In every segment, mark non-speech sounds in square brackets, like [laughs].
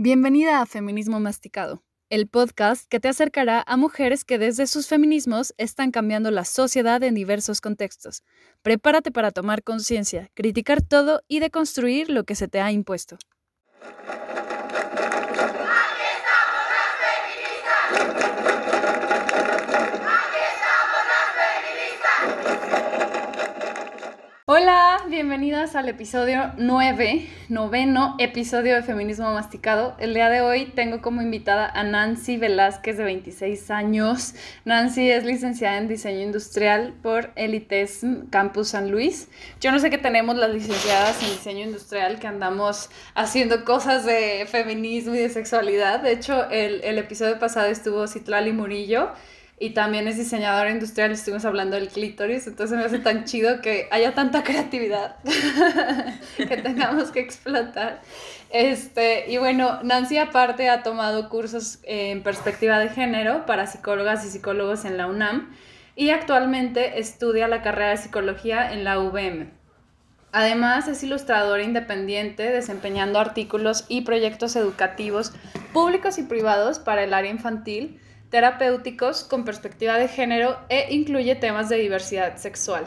Bienvenida a Feminismo Masticado, el podcast que te acercará a mujeres que desde sus feminismos están cambiando la sociedad en diversos contextos. Prepárate para tomar conciencia, criticar todo y deconstruir lo que se te ha impuesto. Hola, bienvenidas al episodio 9, noveno episodio de Feminismo Masticado. El día de hoy tengo como invitada a Nancy Velázquez de 26 años. Nancy es licenciada en Diseño Industrial por Elites Campus San Luis. Yo no sé qué tenemos las licenciadas en Diseño Industrial que andamos haciendo cosas de feminismo y de sexualidad. De hecho, el, el episodio pasado estuvo Citlali Murillo y también es diseñadora industrial, estuvimos hablando del clítoris, entonces me hace tan chido que haya tanta creatividad [laughs] que tengamos que explotar. Este, y bueno, Nancy aparte ha tomado cursos en perspectiva de género para psicólogas y psicólogos en la UNAM y actualmente estudia la carrera de psicología en la UVM. Además, es ilustradora independiente, desempeñando artículos y proyectos educativos públicos y privados para el área infantil, terapéuticos con perspectiva de género e incluye temas de diversidad sexual.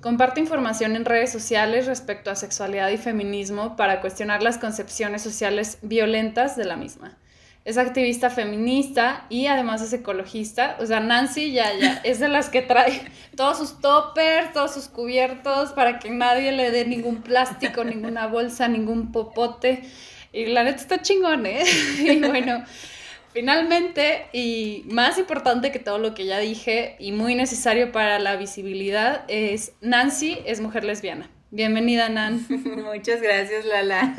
Comparte información en redes sociales respecto a sexualidad y feminismo para cuestionar las concepciones sociales violentas de la misma. Es activista feminista y además es ecologista. O sea, Nancy ya, ya, es de las que trae todos sus toppers, todos sus cubiertos para que nadie le dé ningún plástico, ninguna bolsa, ningún popote. Y la neta está chingón, ¿eh? [laughs] Y bueno, Finalmente, y más importante que todo lo que ya dije y muy necesario para la visibilidad, es Nancy es mujer lesbiana. Bienvenida, Nan. [laughs] Muchas gracias, Lala.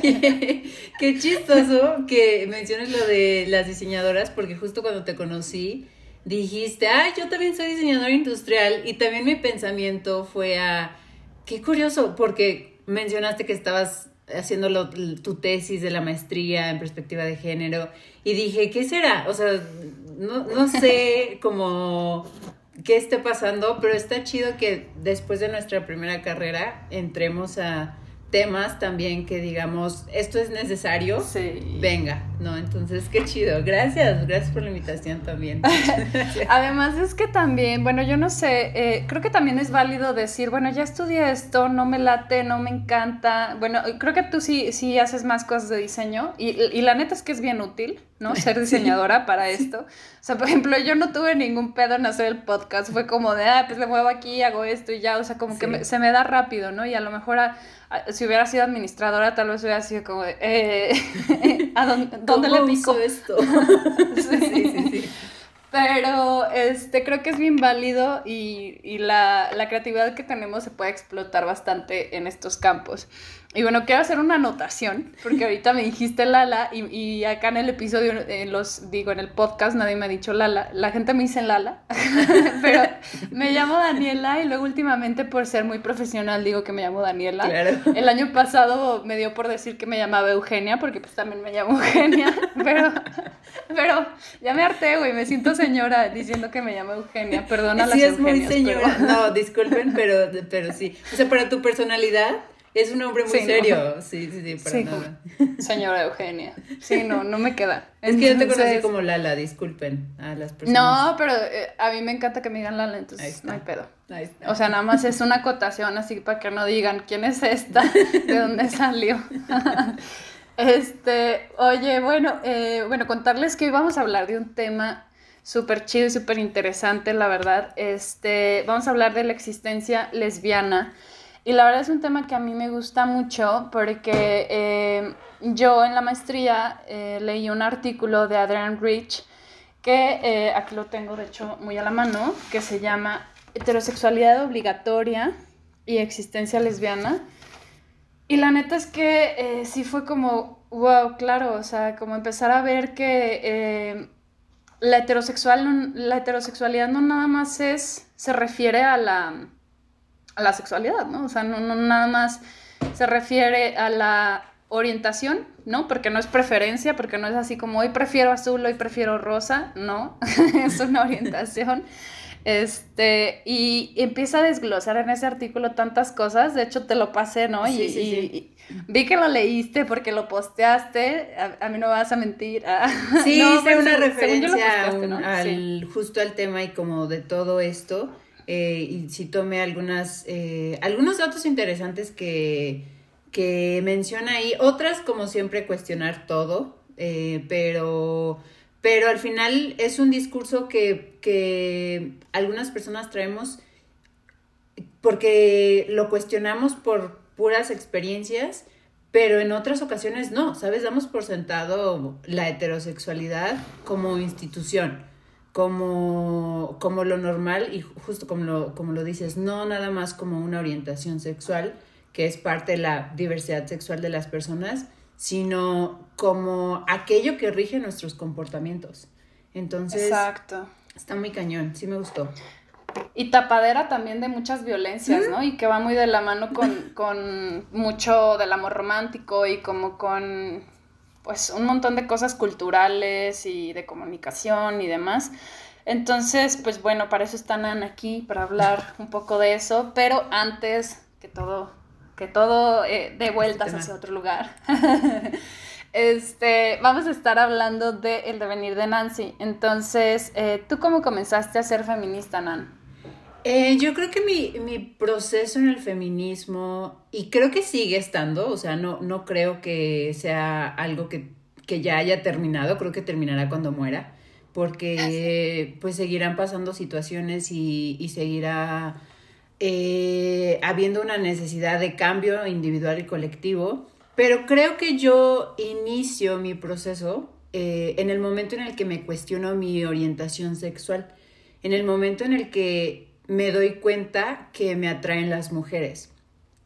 [laughs] qué chistoso que menciones lo de las diseñadoras, porque justo cuando te conocí dijiste, ay, yo también soy diseñadora industrial, y también mi pensamiento fue a, qué curioso, porque mencionaste que estabas haciendo tu tesis de la maestría en perspectiva de género y dije, ¿qué será? O sea, no, no sé [laughs] cómo qué esté pasando, pero está chido que después de nuestra primera carrera entremos a temas también que digamos, esto es necesario, sí. venga, ¿no? Entonces, qué chido. Gracias, gracias por la invitación también. [laughs] Además es que también, bueno, yo no sé, eh, creo que también es válido decir, bueno, ya estudié esto, no me late, no me encanta. Bueno, creo que tú sí, sí haces más cosas de diseño y, y la neta es que es bien útil. ¿no? [laughs] Ser diseñadora para esto. O sea, por ejemplo, yo no tuve ningún pedo en hacer el podcast. Fue como de, ah, pues me muevo aquí, hago esto y ya. O sea, como que se me da rápido, ¿no? Y a lo mejor si hubiera sido administradora, tal vez hubiera sido como de, eh, [laughs] ¿a dónde, ¿dónde le pico? esto? [laughs] sí, sí, sí. [laughs] Pero este, creo que es bien válido y, y la, la, creatividad que tenemos se puede explotar bastante en estos campos. Y bueno, quiero hacer una anotación, porque ahorita me dijiste Lala y, y acá en el episodio, en los, digo, en el podcast nadie me ha dicho Lala, la gente me dice Lala, [laughs] pero me llamo Daniela y luego últimamente por ser muy profesional digo que me llamo Daniela. El año pasado me dio por decir que me llamaba Eugenia, porque pues también me llamo Eugenia, pero, pero ya me harté, güey, me siento señora diciendo que me llamo Eugenia, perdona sí, las es muy señora, no, disculpen, pero, pero sí, o sea, para tu personalidad es un hombre muy serio. [laughs] Sí, sí, sí, para nada. Señora Eugenia. Sí, no, no me queda. [laughs] Es que yo te conocí como Lala, disculpen a las personas. No, pero eh, a mí me encanta que me digan Lala, entonces no hay pedo. O sea, nada más es una acotación así para que no digan quién es esta, [laughs] de dónde salió. este, oye, bueno, eh, bueno, contarles que hoy vamos a hablar de un tema súper chido y súper interesante, la verdad. Este, vamos a hablar de la existencia lesbiana y la verdad es un tema que a mí me gusta mucho porque eh, yo en la maestría eh, leí un artículo de Adrian Rich que eh, aquí lo tengo de hecho muy a la mano, que se llama Heterosexualidad obligatoria y existencia lesbiana. Y la neta es que sí fue como, wow, claro, o sea, como empezar a ver que la, heterosexual, la heterosexualidad no nada más es, se refiere a la a la sexualidad, ¿no? O sea, no, nada más se refiere a la orientación, ¿no? Porque no es preferencia, porque no es así como hoy prefiero azul, hoy prefiero rosa, no, [laughs] es una orientación. Este, y empieza a desglosar en ese artículo tantas cosas, de hecho te lo pasé, ¿no? Sí, y, sí, y- sí. y vi que lo leíste porque lo posteaste, a, a mí no me vas a mentir. ah, [laughs] Sí, no, hice una referencia posteaste, ¿no? al, Sí. justo al tema y como de todo esto. Eh, y sí tomé algunas, eh, algunos datos interesantes que, que menciona ahí. Otras, como siempre, cuestionar todo. eh, pero, pero al final es un discurso que, que algunas personas traemos porque lo cuestionamos por puras experiencias, pero en otras ocasiones no, ¿sabes? Damos por sentado la heterosexualidad como institución, como, como lo normal y justo como lo, como lo dices, no nada más como una orientación sexual, que es parte de la diversidad sexual de las personas, sino como aquello que rige nuestros comportamientos. Entonces, Exacto. está muy cañón, sí me gustó. Y tapadera también de muchas violencias, ¿no? Y que va muy de la mano con, con mucho del amor romántico y como con pues un montón de cosas culturales y de comunicación y demás. Entonces, pues bueno, para eso está Nan aquí, para hablar [laughs] un poco de eso, pero antes que todo, que todo eh, dé vueltas tema. hacia otro lugar. [laughs] Este, vamos a estar hablando del devenir de Nancy. Entonces, eh, ¿tú cómo comenzaste a ser feminista, Nan? Eh, yo creo que mi, mi proceso en el feminismo, y creo que sigue estando, o sea, no, no creo que sea algo que, que ya haya terminado, creo que terminará cuando muera, porque pues seguirán pasando situaciones y, y seguirá eh, habiendo una necesidad de cambio individual y colectivo, pero creo que yo inicio mi proceso eh, en el momento en el que me cuestiono mi orientación sexual, en el momento en el que me doy cuenta que me atraen las mujeres.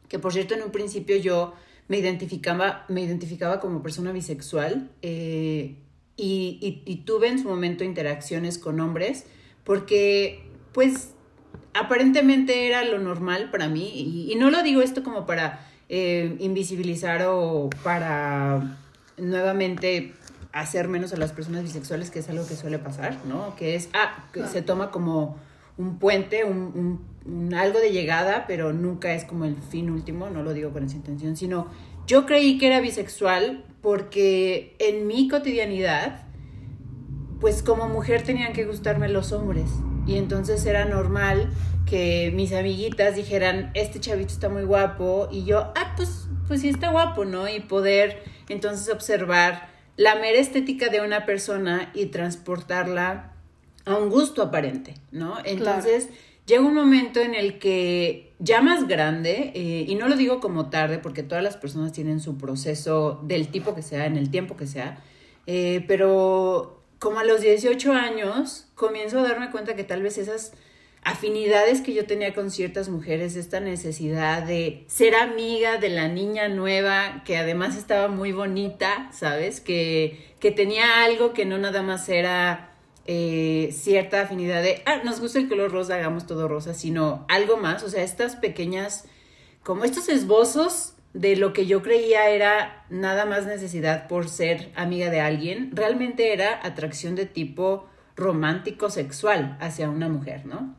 Que por cierto, en un principio yo me identificaba, me identificaba como persona bisexual eh, y, y- y tuve en su momento interacciones con hombres porque pues aparentemente era lo normal para mí y, y no lo digo esto como para eh, invisibilizar o para nuevamente hacer menos a las personas bisexuales, que es algo que suele pasar, ¿no? Que es, ah, que se toma como un puente, un, algo de llegada, pero nunca es como el fin último, no lo digo con esa intención, sino yo creí que era bisexual porque en mi cotidianidad, pues como mujer tenían que gustarme los hombres. Y entonces era normal que mis amiguitas dijeran, este chavito está muy guapo, y yo, ah, pues, pues sí está guapo, ¿no? Y poder entonces observar la mera estética de una persona y transportarla a un gusto aparente, ¿no? Entonces llega un momento en el que ya más grande, eh, y no lo digo como tarde, porque todas las personas tienen su proceso del tipo que sea, en el tiempo que sea, eh, pero como a los 18 años comienzo a darme cuenta que tal vez esas afinidades que yo tenía con ciertas mujeres, esta necesidad de ser amiga de la niña nueva, que además estaba muy bonita, ¿sabes? Que, que tenía algo que no nada más era eh, cierta afinidad de, ah, nos gusta el color rosa, hagamos todo rosa, sino algo más, o sea, estas pequeñas, como estos esbozos de lo que yo creía era nada más necesidad por ser amiga de alguien, realmente era atracción de tipo romántico sexual hacia una mujer, ¿no?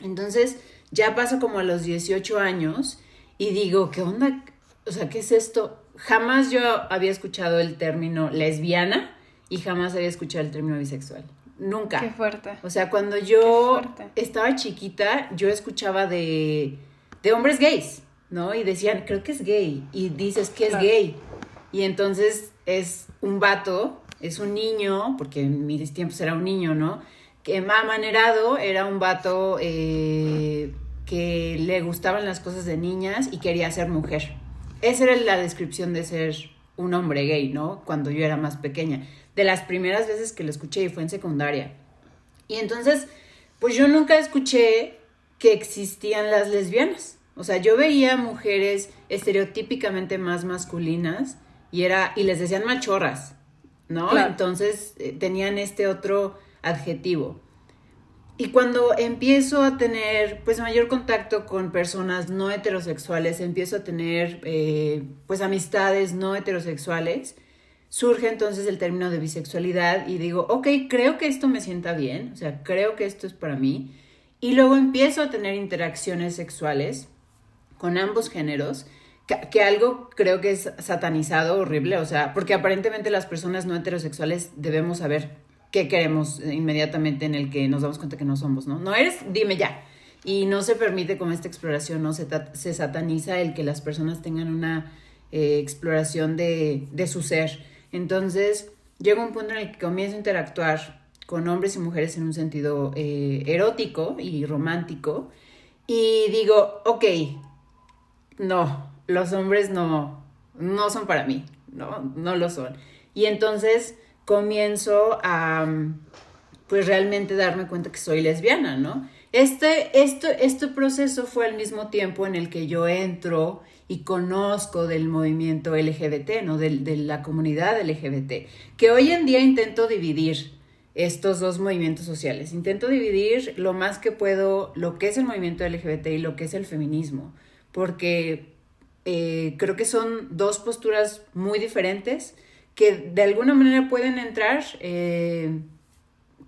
Entonces, ya paso como a los 18 años y digo, ¿qué onda? O sea, ¿qué es esto? Jamás yo había escuchado el término lesbiana y jamás había escuchado el término bisexual. Nunca. Qué fuerte. O sea, cuando yo estaba chiquita, yo escuchaba de, de hombres gays, ¿no? Y decían, creo que es gay. Y dices que es gay. Y entonces es un vato, es un niño, porque en mis tiempos era un niño, ¿no? Que amanerado era un vato eh, que le gustaban las cosas de niñas y quería ser mujer. Esa era la descripción de ser un hombre gay, ¿no? Cuando yo era más pequeña. De las primeras veces que lo escuché y fue en secundaria. Y entonces, pues yo nunca escuché que existían las lesbianas. O sea, yo veía mujeres estereotípicamente más masculinas y era y les decían machorras, ¿no? Claro. Entonces eh, tenían este otro adjetivo. y cuando empiezo a tener pues mayor contacto con personas no heterosexuales, empiezo a tener eh, pues amistades no heterosexuales, surge entonces el término de bisexualidad y digo, ok, creo que esto me sienta bien, o sea, creo que esto es para mí. Y luego empiezo a tener interacciones sexuales con ambos géneros, que, algo creo que es satanizado, horrible, o sea, porque aparentemente las personas no heterosexuales debemos saber qué queremos inmediatamente en el que nos damos cuenta que no somos, ¿no? No eres, dime ya. Y no se permite con esta exploración, ¿no? Se, se sataniza el que las personas tengan una eh, exploración de, de su ser. Entonces, llega un punto en el que comienzo a interactuar con hombres y mujeres en un sentido eh, erótico y romántico. Y digo, ok, no, los hombres no, no son para mí, no, no lo son. Y entonces comienzo a pues realmente darme cuenta que soy lesbiana, ¿no? Este, esto, este proceso fue al mismo tiempo en el que yo entro y conozco del movimiento LGBT, ¿no? De, de, la comunidad LGBT, que hoy en día intento dividir estos dos movimientos sociales. Intento dividir lo más que puedo lo que es el movimiento LGBT y lo que es el feminismo, porque eh, creo que son dos posturas muy diferentes que de alguna manera pueden entrar eh,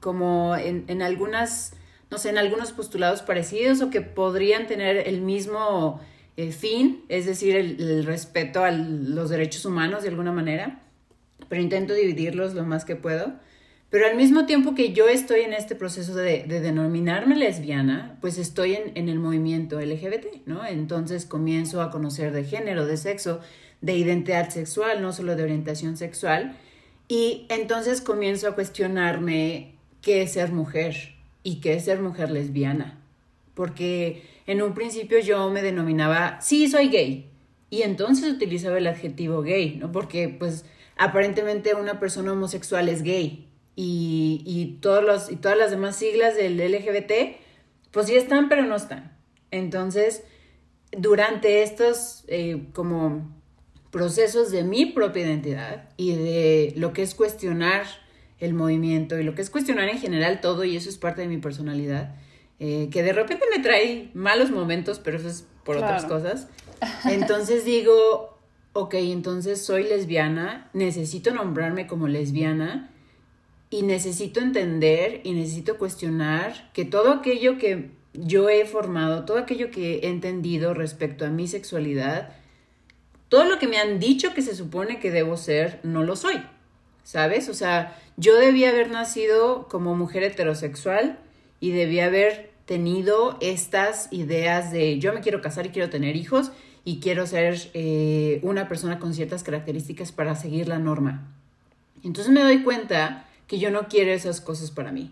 como en, en, algunas, no sé, en algunos postulados parecidos o que podrían tener el mismo eh, fin, es decir, el, respeto a los derechos humanos de alguna manera, pero intento dividirlos lo más que puedo. Pero al mismo tiempo que yo estoy en este proceso de, de denominarme lesbiana, pues estoy en, el movimiento LGBT, ¿no? Entonces comienzo a conocer de género, de sexo, de identidad sexual, no solo de orientación sexual. Y entonces comienzo a cuestionarme qué es ser mujer y qué es ser mujer lesbiana. Porque en un principio yo me denominaba, sí, soy gay. Y entonces utilizaba el adjetivo gay, ¿no? Porque pues aparentemente una persona homosexual es gay. Y, y, todos los, y todas las demás siglas del LGBT, pues sí están, pero no están. Entonces, durante estos eh, como procesos de mi propia identidad y de lo que es cuestionar el movimiento y lo que es cuestionar en general todo, y eso es parte de mi personalidad, eh, que de repente me trae malos momentos, pero eso es por claro. otras cosas. [laughs] Entonces digo, ok, entonces soy lesbiana, necesito nombrarme como lesbiana y necesito entender y necesito cuestionar que todo aquello que yo he formado, todo aquello que he entendido respecto a mi sexualidad, todo lo que me han dicho que se supone que debo ser, no lo soy, ¿sabes? O sea, yo debía haber nacido como mujer heterosexual y debía haber tenido estas ideas de yo me quiero casar y quiero tener hijos y quiero ser eh, una persona con ciertas características para seguir la norma. Entonces me doy cuenta que yo no quiero esas cosas para mí.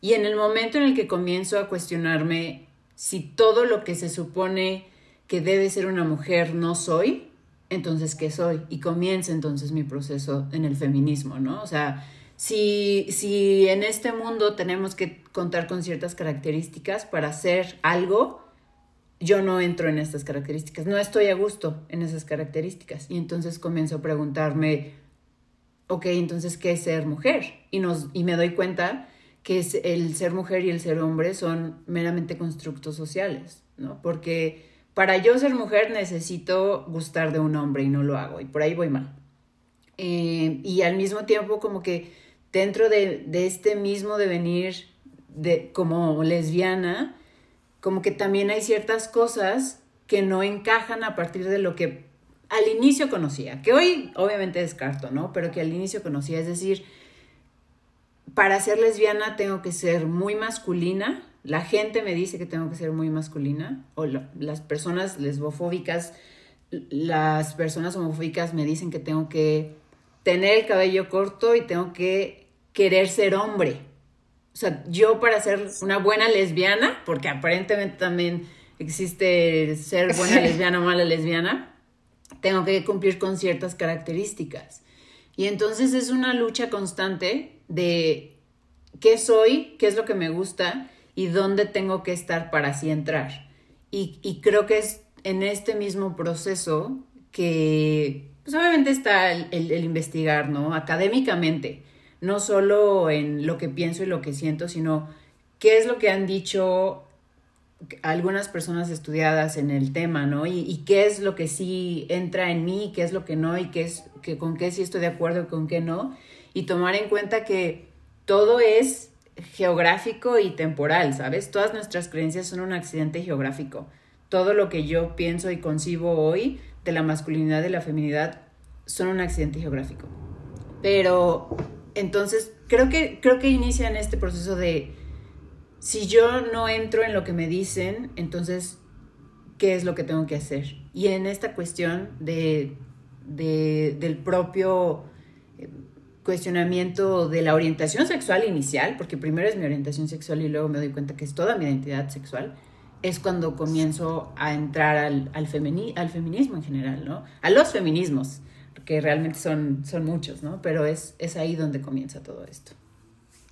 Y en el momento en el que comienzo a cuestionarme si todo lo que se supone que debe ser una mujer no soy, entonces, ¿qué soy? Y comienza entonces mi proceso en el feminismo, ¿no? O sea, si, si en este mundo tenemos que contar con ciertas características para hacer algo, yo no entro en estas características, no estoy a gusto en esas características. Y entonces comienzo a preguntarme, ok, entonces, ¿qué es ser mujer? Y, nos, y me doy cuenta que el ser mujer y el ser hombre son meramente constructos sociales, ¿no? Porque para yo ser mujer necesito gustar de un hombre y no lo hago y por ahí voy mal. Eh, y al mismo tiempo como que dentro de, de, este mismo devenir de, como lesbiana, como que también hay ciertas cosas que no encajan a partir de lo que al inicio conocía, que hoy obviamente descarto, ¿no? Pero que al inicio conocía, es decir, para ser lesbiana tengo que ser muy masculina, la gente me dice que tengo que ser muy masculina, o las personas lesbofóbicas, las personas homofóbicas me dicen que tengo que tener el cabello corto y tengo que querer ser hombre. O sea, yo para ser una buena lesbiana, porque aparentemente también existe ser [laughs] buena lesbiana o mala lesbiana, tengo que cumplir con ciertas características. Y entonces es una lucha constante de qué soy, qué es lo que me gusta y dónde tengo que estar para así entrar. Y, y creo que es en este mismo proceso que, pues obviamente está el, el, el, investigar, ¿no? Académicamente, no solo en lo que pienso y lo que siento, sino qué es lo que han dicho algunas personas estudiadas en el tema, ¿no? Y, qué es lo que sí entra en mí, qué es lo que no, y qué es, que con qué sí estoy de acuerdo y con qué no. Y tomar en cuenta que todo es geográfico y temporal, ¿sabes? Todas nuestras creencias son un accidente geográfico. Todo lo que yo pienso y concibo hoy de la masculinidad y la feminidad son un accidente geográfico. Pero entonces creo que, creo que inicia en este proceso de si yo no entro en lo que me dicen, entonces, ¿qué es lo que tengo que hacer? Y en esta cuestión de, del propio eh, cuestionamiento de la orientación sexual inicial, porque primero es mi orientación sexual y luego me doy cuenta que es toda mi identidad sexual, es cuando comienzo a entrar al, al, al feminismo en general, ¿no? A los feminismos, que realmente son, son muchos, ¿no? Pero es, es ahí donde comienza todo esto.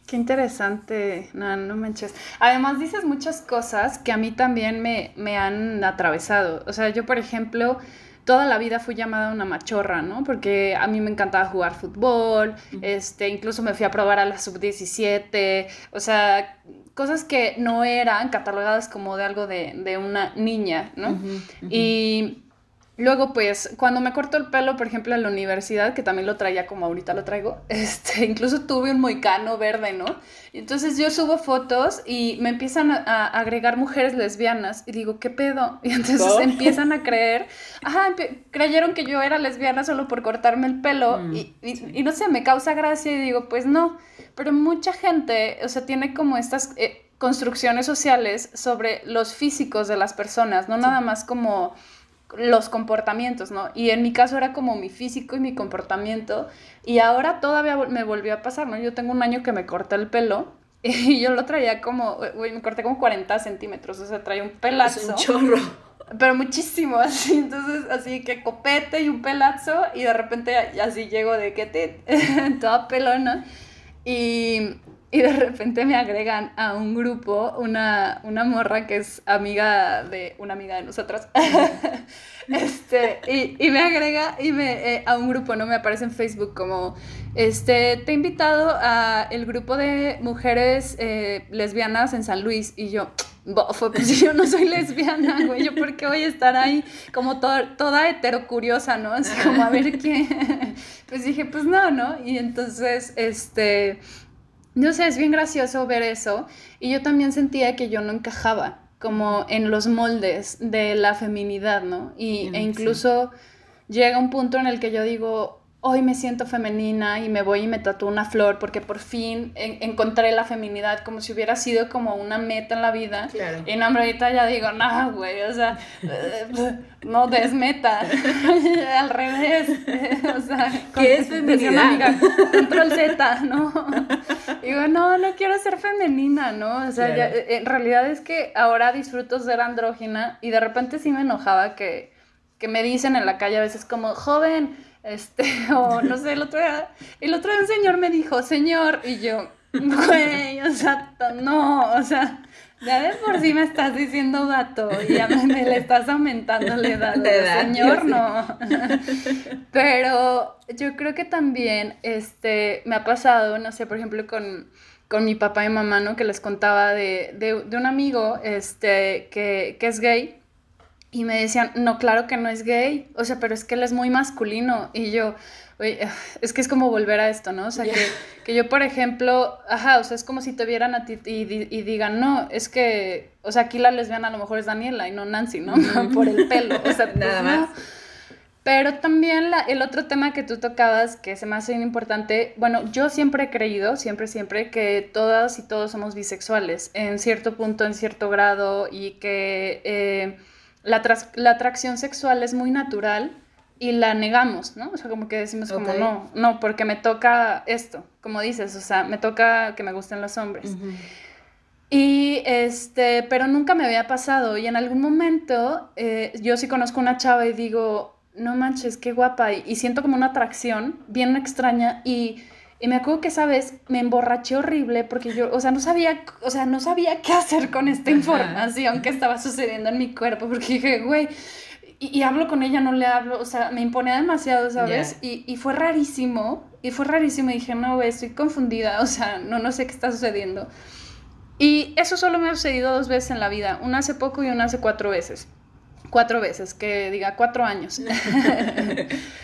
Qué interesante, no, no manches. Además dices muchas cosas que a mí también me, me han atravesado. O sea, yo por ejemplo, toda la vida fui llamada una machorra, ¿no? Porque a mí me encantaba jugar fútbol, este, incluso me fui a probar a la sub-17, o sea, cosas que no eran catalogadas como de algo de, de una niña, ¿no? Y Luego, pues, cuando me cortó el pelo, por ejemplo, en la universidad, que también lo traía como ahorita lo traigo, [laughs] este, incluso tuve un moicano verde, ¿no? entonces yo subo fotos y me empiezan a, agregar mujeres lesbianas y digo, ¿qué pedo? [laughs] Y entonces empiezan a creer, ajá, creyeron que yo era lesbiana solo por cortarme el pelo mm, y, y, no sé, me causa gracia y digo, pues no, pero mucha gente, o sea, tiene como estas... Eh, construcciones sociales sobre los físicos de las personas, no nada más como los comportamientos, ¿no? Y en mi caso era como mi físico y mi comportamiento. Y ahora todavía me volvió a pasar, ¿no? Yo tengo un año que me corté el pelo [laughs] y yo lo traía como, güey, me corté como 40 centímetros, o sea, traía un pelazo. Es un chorro. Pero muchísimo, [laughs] así, entonces, así que copete y un pelazo, y de repente así llego de que te, [laughs] toda pelona. Y, y de repente me agregan a un grupo una, una morra que es amiga de una amiga de nosotras. [laughs] este, y, y, me agrega y me, eh, a un grupo, ¿no? Me aparece en Facebook como, este, te he invitado a el grupo de mujeres eh, lesbianas en San Luis. Y yo, bofo, [laughs] pues yo no soy lesbiana, güey, yo por qué voy a estar ahí como toda, toda heterocuriosa, ¿no? Así como a ver qué. [laughs] pues dije, pues no, ¿no? Y entonces, este no sé, es bien gracioso ver eso. Y yo también sentía que yo no encajaba como en los moldes de la feminidad, ¿no? Y, e incluso llega un punto en el que yo digo, hoy me siento femenina y me voy y me tatúo una flor porque por fin encontré la feminidad como si hubiera sido como una meta en la vida. Claro. Y no, ahorita ya digo, no, güey, o sea, eh, [laughs] no desmeta, [laughs] al revés. [laughs] o sea, ¿qué es feminidad? control Z, ¿no? digo, no, no quiero ser femenina, ¿no? O sea, en realidad es que ahora disfruto ser andrógina y de repente sí me enojaba que, que me dicen en la calle a veces como, joven, este, [laughs] o no sé, el otro día, el otro día un señor me dijo, señor, y yo, güey, o sea, no, o sea, ya de por sí me estás diciendo gato y ya me, le estás aumentando la edad, [laughs] edad señor, no. Pero yo creo que también, este, me ha pasado, no sé, por ejemplo, con, con mi papá y mamá, ¿no? Que les contaba de, de, de un amigo, este, que, que es gay y me decían, no, claro que no es gay, o sea, pero es que él es muy masculino. Y yo, oye, es que es como volver a esto, ¿no? O sea, que, yo, por ejemplo, ajá, o sea, es como si te vieran a ti y, y, digan, no, es que, o sea, aquí la lesbiana a lo mejor es Daniela y no Nancy, ¿no? [laughs] por el pelo, o sea, [laughs] nada pues, más. Pero también la, el otro tema que tú tocabas, que se me hace importante, bueno, yo siempre he creído, siempre, siempre, que todas y todos somos bisexuales, en cierto punto, en cierto grado, y que... Eh, la, la atracción sexual es muy natural y la negamos, ¿no? O sea, como que decimos como no, no, porque me toca esto, como dices, o sea, me toca que me gusten los hombres. Y este, pero nunca me había pasado y en algún momento eh, yo sí conozco una chava y digo, no manches, qué guapa y, y siento como una atracción bien extraña y y me acuerdo que esa vez me emborraché horrible porque yo, o sea, no sabía, o sea, no sabía qué hacer con esta información que estaba sucediendo en mi cuerpo porque dije, güey, y, hablo con ella, no le hablo, o sea, me imponía demasiado, ¿sabes? Y, y, fue rarísimo, y fue rarísimo, y dije, no, güey, estoy confundida, o sea, no, no sé qué está sucediendo. Y eso solo me ha sucedido dos veces en la vida, una hace poco y una hace cuatro veces. Cuatro veces, que diga cuatro años. [laughs]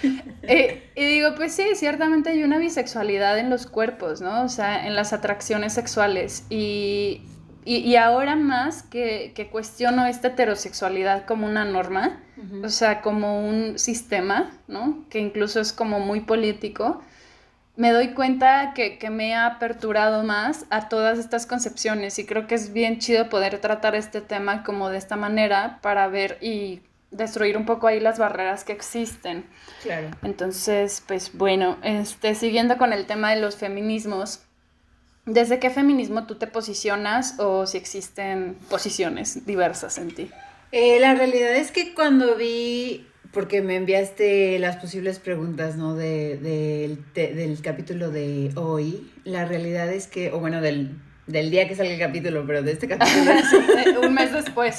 [laughs] Eh, y digo, pues sí, ciertamente hay una bisexualidad en los cuerpos, ¿no? O sea, en las atracciones sexuales. Y, y, ahora más que, que, cuestiono esta heterosexualidad como una norma, o sea, como un sistema, ¿no? Que incluso es como muy político me doy cuenta que, me ha aperturado más a todas estas concepciones y creo que es bien chido poder tratar este tema como de esta manera para ver y destruir un poco ahí las barreras que existen. Claro. Entonces, pues bueno, este, siguiendo con el tema de los feminismos, ¿desde qué feminismo tú te posicionas o si existen posiciones diversas en ti? Eh, la realidad es que cuando vi porque me enviaste las posibles preguntas, ¿no? De, del capítulo de hoy. La realidad es que, o bueno, del, del día que salga el capítulo, pero de este capítulo. [laughs] Un mes después.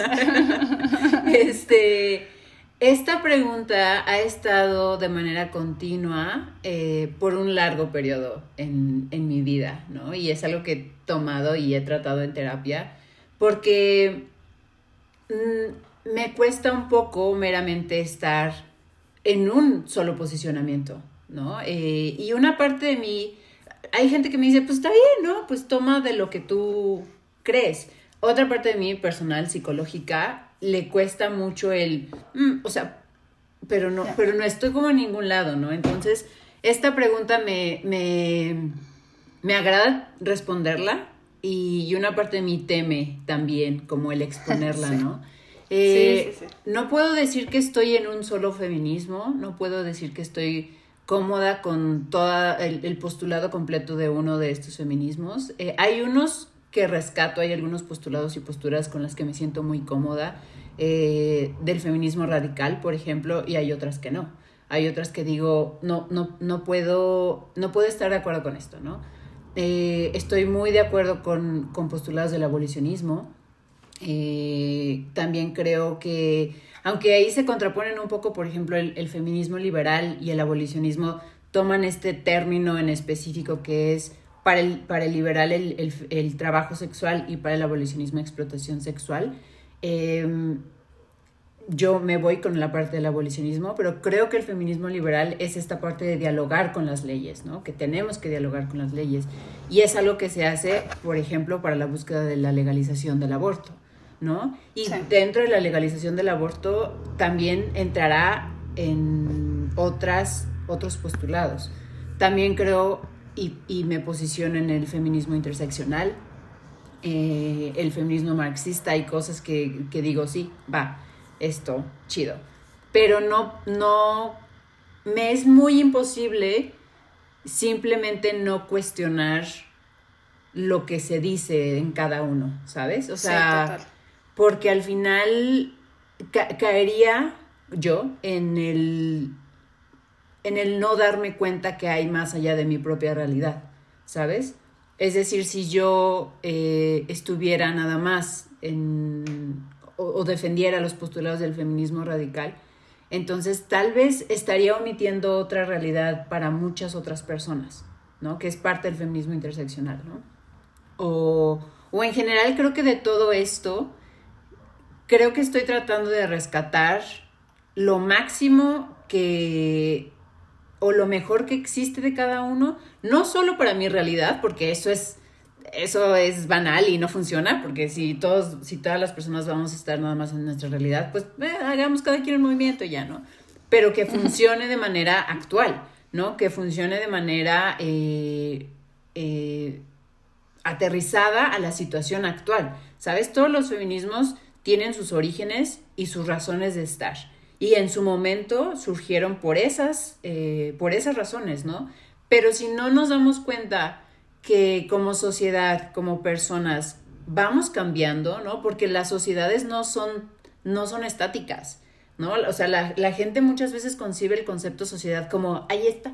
[laughs] este, esta pregunta ha estado de manera continua eh, por un largo periodo en, en mi vida, ¿no? Y es algo que he tomado y he tratado en terapia, porque... Mm, me cuesta un poco meramente estar en un solo posicionamiento, ¿no? Eh, y una parte de mí, hay gente que me dice, pues está bien, ¿no? Pues toma de lo que tú crees. Otra parte de mí, personal, psicológica, le cuesta mucho el, mm, o sea, pero no, pero no estoy como en ningún lado, ¿no? Entonces, esta pregunta me, me, me agrada responderla y una parte de mí teme también como el exponerla, [laughs] ¿no? Eh, no puedo decir que estoy en un solo feminismo, no puedo decir que estoy cómoda con todo el, postulado completo de uno de estos feminismos. Eh, hay unos que rescato, hay algunos postulados y posturas con las que me siento muy cómoda, eh, del feminismo radical, por ejemplo, y hay otras que no. Hay otras que digo, no, no, no, puedo, no puedo estar de acuerdo con esto, ¿no? estoy muy de acuerdo con, con postulados del abolicionismo, eh, también creo que, aunque ahí se contraponen un poco, por ejemplo, el, feminismo liberal y el abolicionismo toman este término en específico que es para el, para el liberal el, trabajo sexual y para el abolicionismo explotación sexual. Em, yo me voy con la parte del abolicionismo, pero creo que el feminismo liberal es esta parte de dialogar con las leyes, ¿no? Que tenemos que dialogar con las leyes. Y es algo que se hace, por ejemplo, para la búsqueda de la legalización del aborto. ¿No? Y dentro de la legalización del aborto también entrará en otras, otros postulados. También creo y, me posiciono en el feminismo interseccional, eh, el feminismo marxista, hay cosas que, digo, sí, va, esto, chido. Pero no, no, me es muy imposible simplemente no cuestionar lo que se dice en cada uno, ¿sabes? O sea, porque al final caería yo en el, en el no darme cuenta que hay más allá de mi propia realidad, ¿sabes? Es decir, si yo eh, estuviera nada más en, o, defendiera los postulados del feminismo radical, entonces tal vez estaría omitiendo otra realidad para muchas otras personas, ¿no? Que es parte del feminismo interseccional, ¿no? O, o en general creo que de todo esto, creo que estoy tratando de rescatar lo máximo que o lo mejor que existe de cada uno, no solo para mi realidad, porque eso es eso es banal y no funciona, porque si todos si todas las personas vamos a estar nada más en nuestra realidad, pues eh, hagamos cada quien un movimiento ya, ¿no? Pero que funcione de manera actual, ¿no? Que funcione de manera eh, eh, aterrizada a la situación actual. ¿Sabes? Todos los feminismos tienen sus orígenes y sus razones de estar. Y en su momento surgieron por esas, eh, por esas razones, ¿no? Pero si no nos damos cuenta que como sociedad, como personas, vamos cambiando, ¿no? Porque las sociedades no son, no son estáticas, ¿no? O sea, la, la gente muchas veces concibe el concepto sociedad como, ahí está,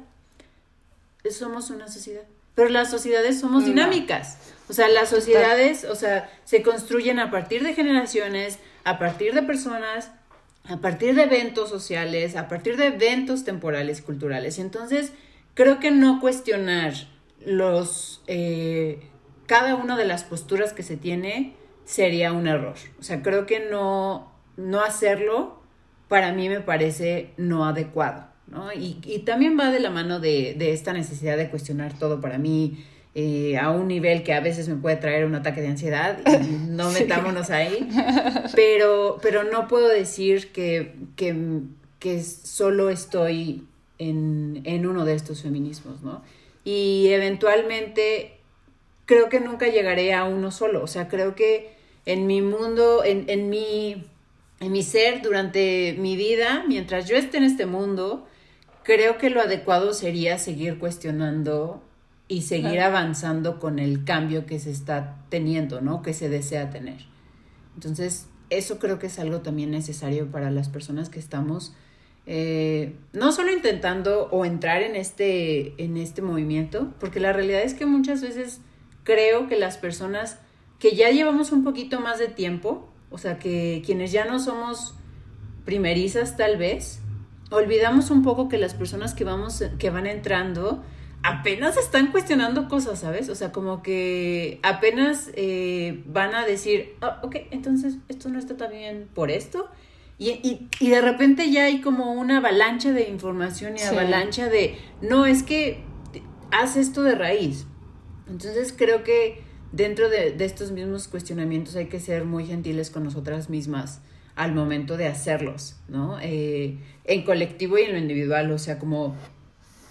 somos una sociedad. Pero las sociedades somos dinámicas. O sea, las sociedades, o sea, se construyen a partir de generaciones, a partir de personas, a partir de eventos sociales, a partir de eventos temporales y culturales. Entonces, creo que no cuestionar los, eh, cada una de las posturas que se tiene sería un error. O sea, creo que no, no hacerlo para mí me parece no adecuado, ¿no? Y, y también va de la mano de, de, esta necesidad de cuestionar todo para mí eh, a un nivel que a veces me puede traer un ataque de ansiedad y [laughs] no metámonos ahí, pero, pero no puedo decir que, que, que solo estoy en, en uno de estos feminismos, ¿no? Y eventualmente creo que nunca llegaré a uno solo, o sea, creo que en mi mundo, en, en mi en mi ser durante mi vida, mientras yo esté en este mundo, creo que lo adecuado sería seguir cuestionando y seguir avanzando con el cambio que se está teniendo, ¿no? Que se desea tener. Entonces, eso creo que es algo también necesario para las personas que estamos eh, no solo intentando o entrar en este, en este movimiento, porque la realidad es que muchas veces creo que las personas que ya llevamos un poquito más de tiempo, o sea, que quienes ya no somos primerizas tal vez, olvidamos un poco que las personas que vamos, que van entrando, apenas están cuestionando cosas, ¿sabes? O sea, como que apenas eh, van a decir, oh, ok, entonces esto no está tan bien por esto. Y, y, y, de repente ya hay como una avalancha de información y sí. avalancha de, no, es que haz esto de raíz. Entonces creo que dentro de, de, estos mismos cuestionamientos hay que ser muy gentiles con nosotras mismas al momento de hacerlos, ¿no? Eh, en colectivo y en lo individual, o sea, como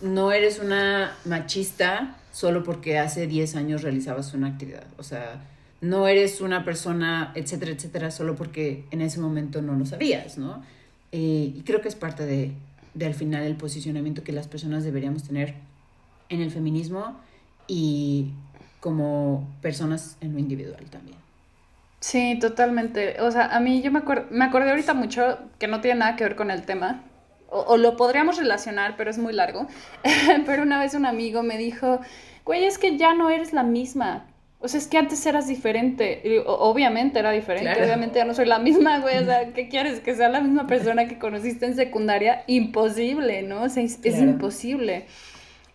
no eres una machista solo porque hace 10 años realizabas una actividad, o sea, no eres una persona, etcétera, etcétera, solo porque en ese momento no lo sabías, ¿no? Eh, y creo que es parte de, al final, el posicionamiento que las personas deberíamos tener en el feminismo y como personas en lo individual también. Sí, totalmente. O sea, a mí yo me, acuerdo, me acordé ahorita mucho que no tiene nada que ver con el tema, o, o lo podríamos relacionar, pero es muy largo. [laughs] pero una vez un amigo me dijo, güey, es que ya no eres la misma. O sea, es que antes eras diferente. Y, obviamente era diferente. Claro. Obviamente ya no soy la misma, güey. O sea, ¿qué quieres? Que sea la misma persona que conociste en secundaria. Imposible, ¿no? O sea, es, claro. es imposible.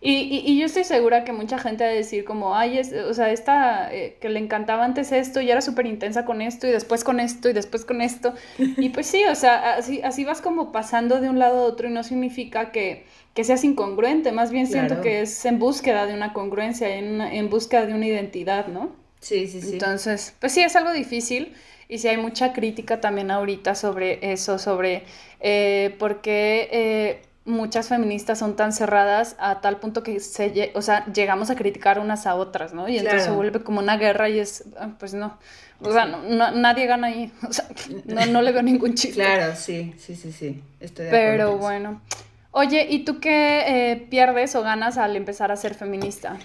Y, y, y, yo estoy segura que mucha gente va a decir como, ay, es, o sea, esta eh, que le encantaba antes esto y era súper intensa con esto y después con esto y después con esto. Y pues sí, o sea, así, así vas como pasando de un lado a otro y no significa que, que seas incongruente, más bien siento claro. que es en búsqueda de una congruencia, en, en búsqueda de una identidad, ¿no? Sí, sí, sí. Entonces, pues sí, es algo difícil y sí hay mucha crítica también ahorita sobre eso, sobre eh, por qué... Eh, muchas feministas son tan cerradas a tal punto que se, o sea, llegamos a criticar unas a otras, ¿no? Y claro. entonces se vuelve como una guerra y es, ah, pues no, o sea, no, no, nadie gana ahí, [laughs] o sea, no, no le veo ningún chiste. Claro, sí, sí, sí, sí, estoy de Pero acuerdo bueno. Oye, ¿y tú qué eh, pierdes o ganas al empezar a ser feminista?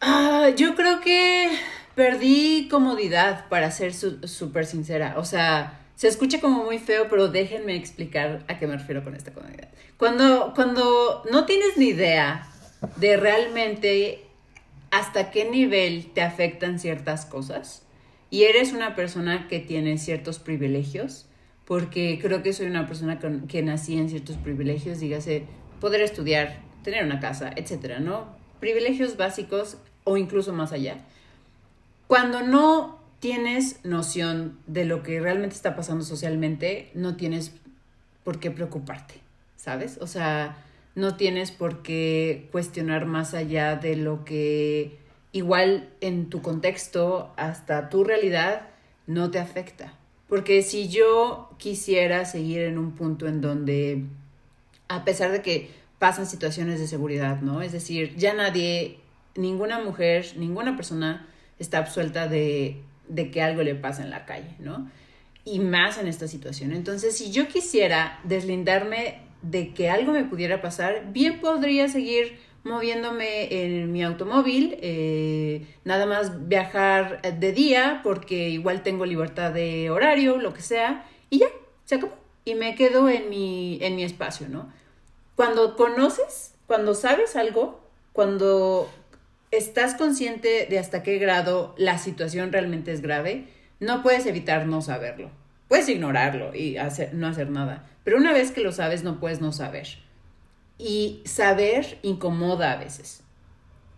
Ah, yo creo que perdí comodidad, para ser súper sincera, o sea se escucha como muy feo, pero déjenme explicar a qué me refiero con esta comodidad. Cuando, cuando no tienes ni idea de realmente hasta qué nivel te afectan ciertas cosas y eres una persona que tiene ciertos privilegios, porque creo que soy una persona que nací en ciertos privilegios, dígase, poder estudiar, tener una casa, etcétera, ¿no? Privilegios básicos o incluso más allá. Cuando no tienes noción de lo que realmente está pasando socialmente, no tienes por qué preocuparte, ¿sabes? O sea, no tienes por qué cuestionar más allá de lo que igual en tu contexto, hasta tu realidad, no te afecta. Porque si yo quisiera seguir en un punto en donde, a pesar de que pasan situaciones de seguridad, ¿no? Es decir, ya nadie, ninguna mujer, ninguna persona está absuelta de de que algo le pasa en la calle, ¿no? Y más en esta situación. Entonces, si yo quisiera deslindarme de que algo me pudiera pasar, bien podría seguir moviéndome en mi automóvil, eh, nada más viajar de día porque igual tengo libertad de horario, lo que sea, y ya, se acabó. Y me quedo en mi, en mi espacio, ¿no? Cuando conoces, cuando sabes algo, cuando estás consciente de hasta qué grado la situación realmente es grave, no puedes evitar no saberlo. Puedes ignorarlo y hacer, no hacer nada, pero una vez que lo sabes no puedes no saber. Y saber incomoda a veces.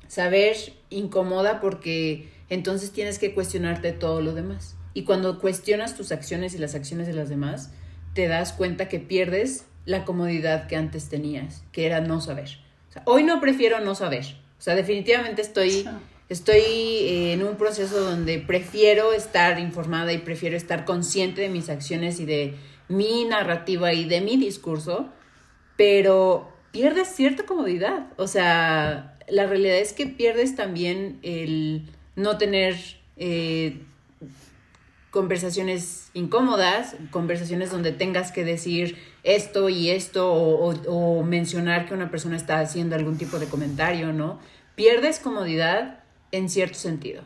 Saber incomoda porque entonces tienes que cuestionarte todo lo demás. Y cuando cuestionas tus acciones y las acciones de las demás, te das cuenta que pierdes la comodidad que antes tenías, que era no saber. hoy no prefiero no saber. O sea, definitivamente estoy, estoy eh, en un proceso donde prefiero estar informada y prefiero estar consciente de mis acciones y de mi narrativa y de mi discurso, pero pierdes cierta comodidad. O sea, la realidad es que pierdes también el no tener eh, conversaciones incómodas, conversaciones donde tengas que decir esto y esto o, mencionar que una persona está haciendo algún tipo de comentario, ¿no? Pierdes comodidad en cierto sentido.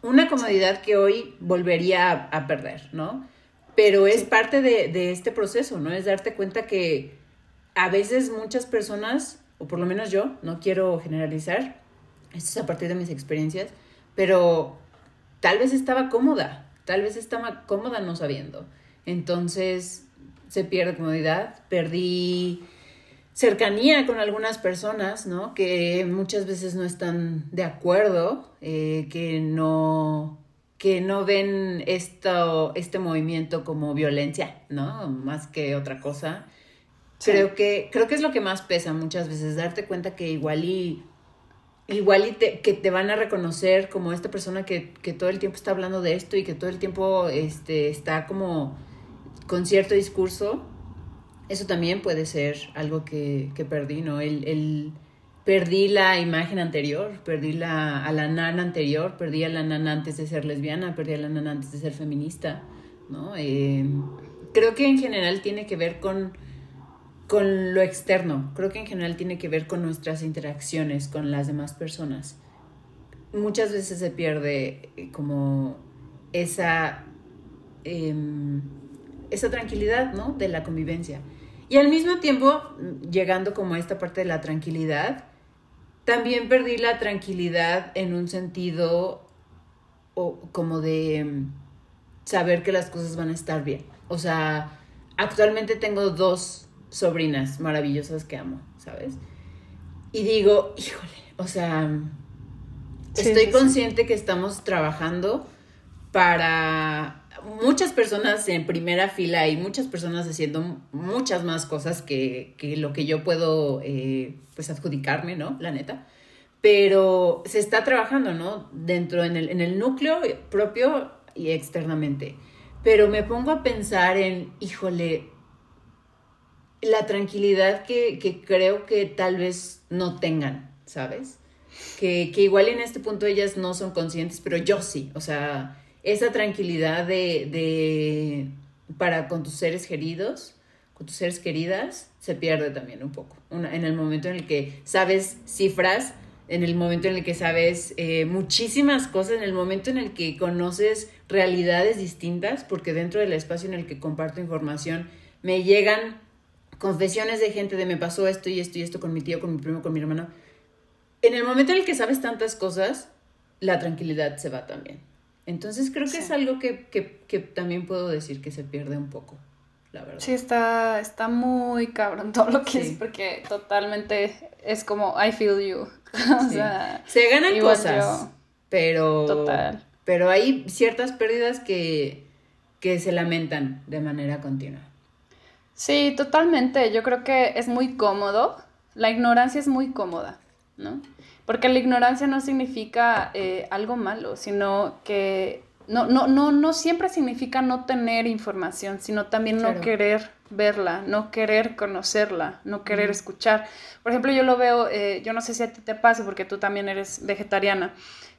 Una comodidad que hoy volvería a, perder, ¿no? Pero es parte de, de este proceso, ¿no? Es darte cuenta que a veces muchas personas, o por lo menos yo, no quiero generalizar, esto es a partir de mis experiencias, pero tal vez estaba cómoda, tal vez estaba cómoda no sabiendo. Entonces se pierde comodidad, perdí cercanía con algunas personas, ¿no? Que muchas veces no están de acuerdo, eh, que no que no ven esto, este movimiento como violencia, ¿no? Más que otra cosa. Creo que, creo que es lo que más pesa muchas veces, darte cuenta que igual y igual y te, que te van a reconocer como esta persona que, que, todo el tiempo está hablando de esto y que todo el tiempo este, está como con cierto discurso, eso también puede ser algo que, que perdí, ¿no? El, el, perdí la imagen anterior, perdí la, a la nana anterior, perdí a la nana antes de ser lesbiana, perdí a la nana antes de ser feminista, ¿no? Eh, creo que en general tiene que ver con con lo externo. Creo que en general tiene que ver con nuestras interacciones con las demás personas. Muchas veces se pierde eh, como esa, em, esa tranquilidad, ¿no? De la convivencia. Y al mismo tiempo, llegando como a esta parte de la tranquilidad, también perdí la tranquilidad en un sentido o, como de em, saber que las cosas van a estar bien. O sea, actualmente tengo dos sobrinas maravillosas que amo, ¿sabes? Y digo, híjole, o sea, estoy consciente que estamos trabajando para muchas personas en primera fila y muchas personas haciendo muchas más cosas que, lo que yo puedo, eh, pues, adjudicarme, ¿no? La neta. Pero se está trabajando, ¿no? Dentro, en el, en el núcleo propio y externamente. Pero me pongo a pensar en, híjole, la tranquilidad que, creo que tal vez no tengan, ¿sabes? Que, igual en este punto ellas no son conscientes, pero yo sí, o sea, esa tranquilidad de, de para con tus seres queridos, con tus seres queridas, se pierde también un poco. en el momento en el que sabes cifras, en el momento en el que sabes eh, muchísimas cosas, en el momento en el que conoces realidades distintas, porque dentro del espacio en el que comparto información me llegan confesiones de gente de me pasó esto y esto y esto con mi tío, con mi primo, con mi hermano. En el momento en el que sabes tantas cosas, la tranquilidad se va también. Entonces creo que es algo que, que, que, también puedo decir que se pierde un poco, la verdad. Sí, está, está muy cabrón todo lo que es, porque totalmente es como I feel you. [laughs] o sea, se ganan cosas, pero, Total. pero hay ciertas pérdidas que, que se lamentan de manera continua. Sí, totalmente. Yo creo que es muy cómodo. La ignorancia es muy cómoda, ¿no? Porque la ignorancia no significa eh, algo malo, sino que no, no, no, no siempre significa no tener información, sino también no querer verla, no querer conocerla, no querer escuchar. Por ejemplo, yo lo veo, eh, yo no sé si a ti te pasa porque tú también eres vegetariana.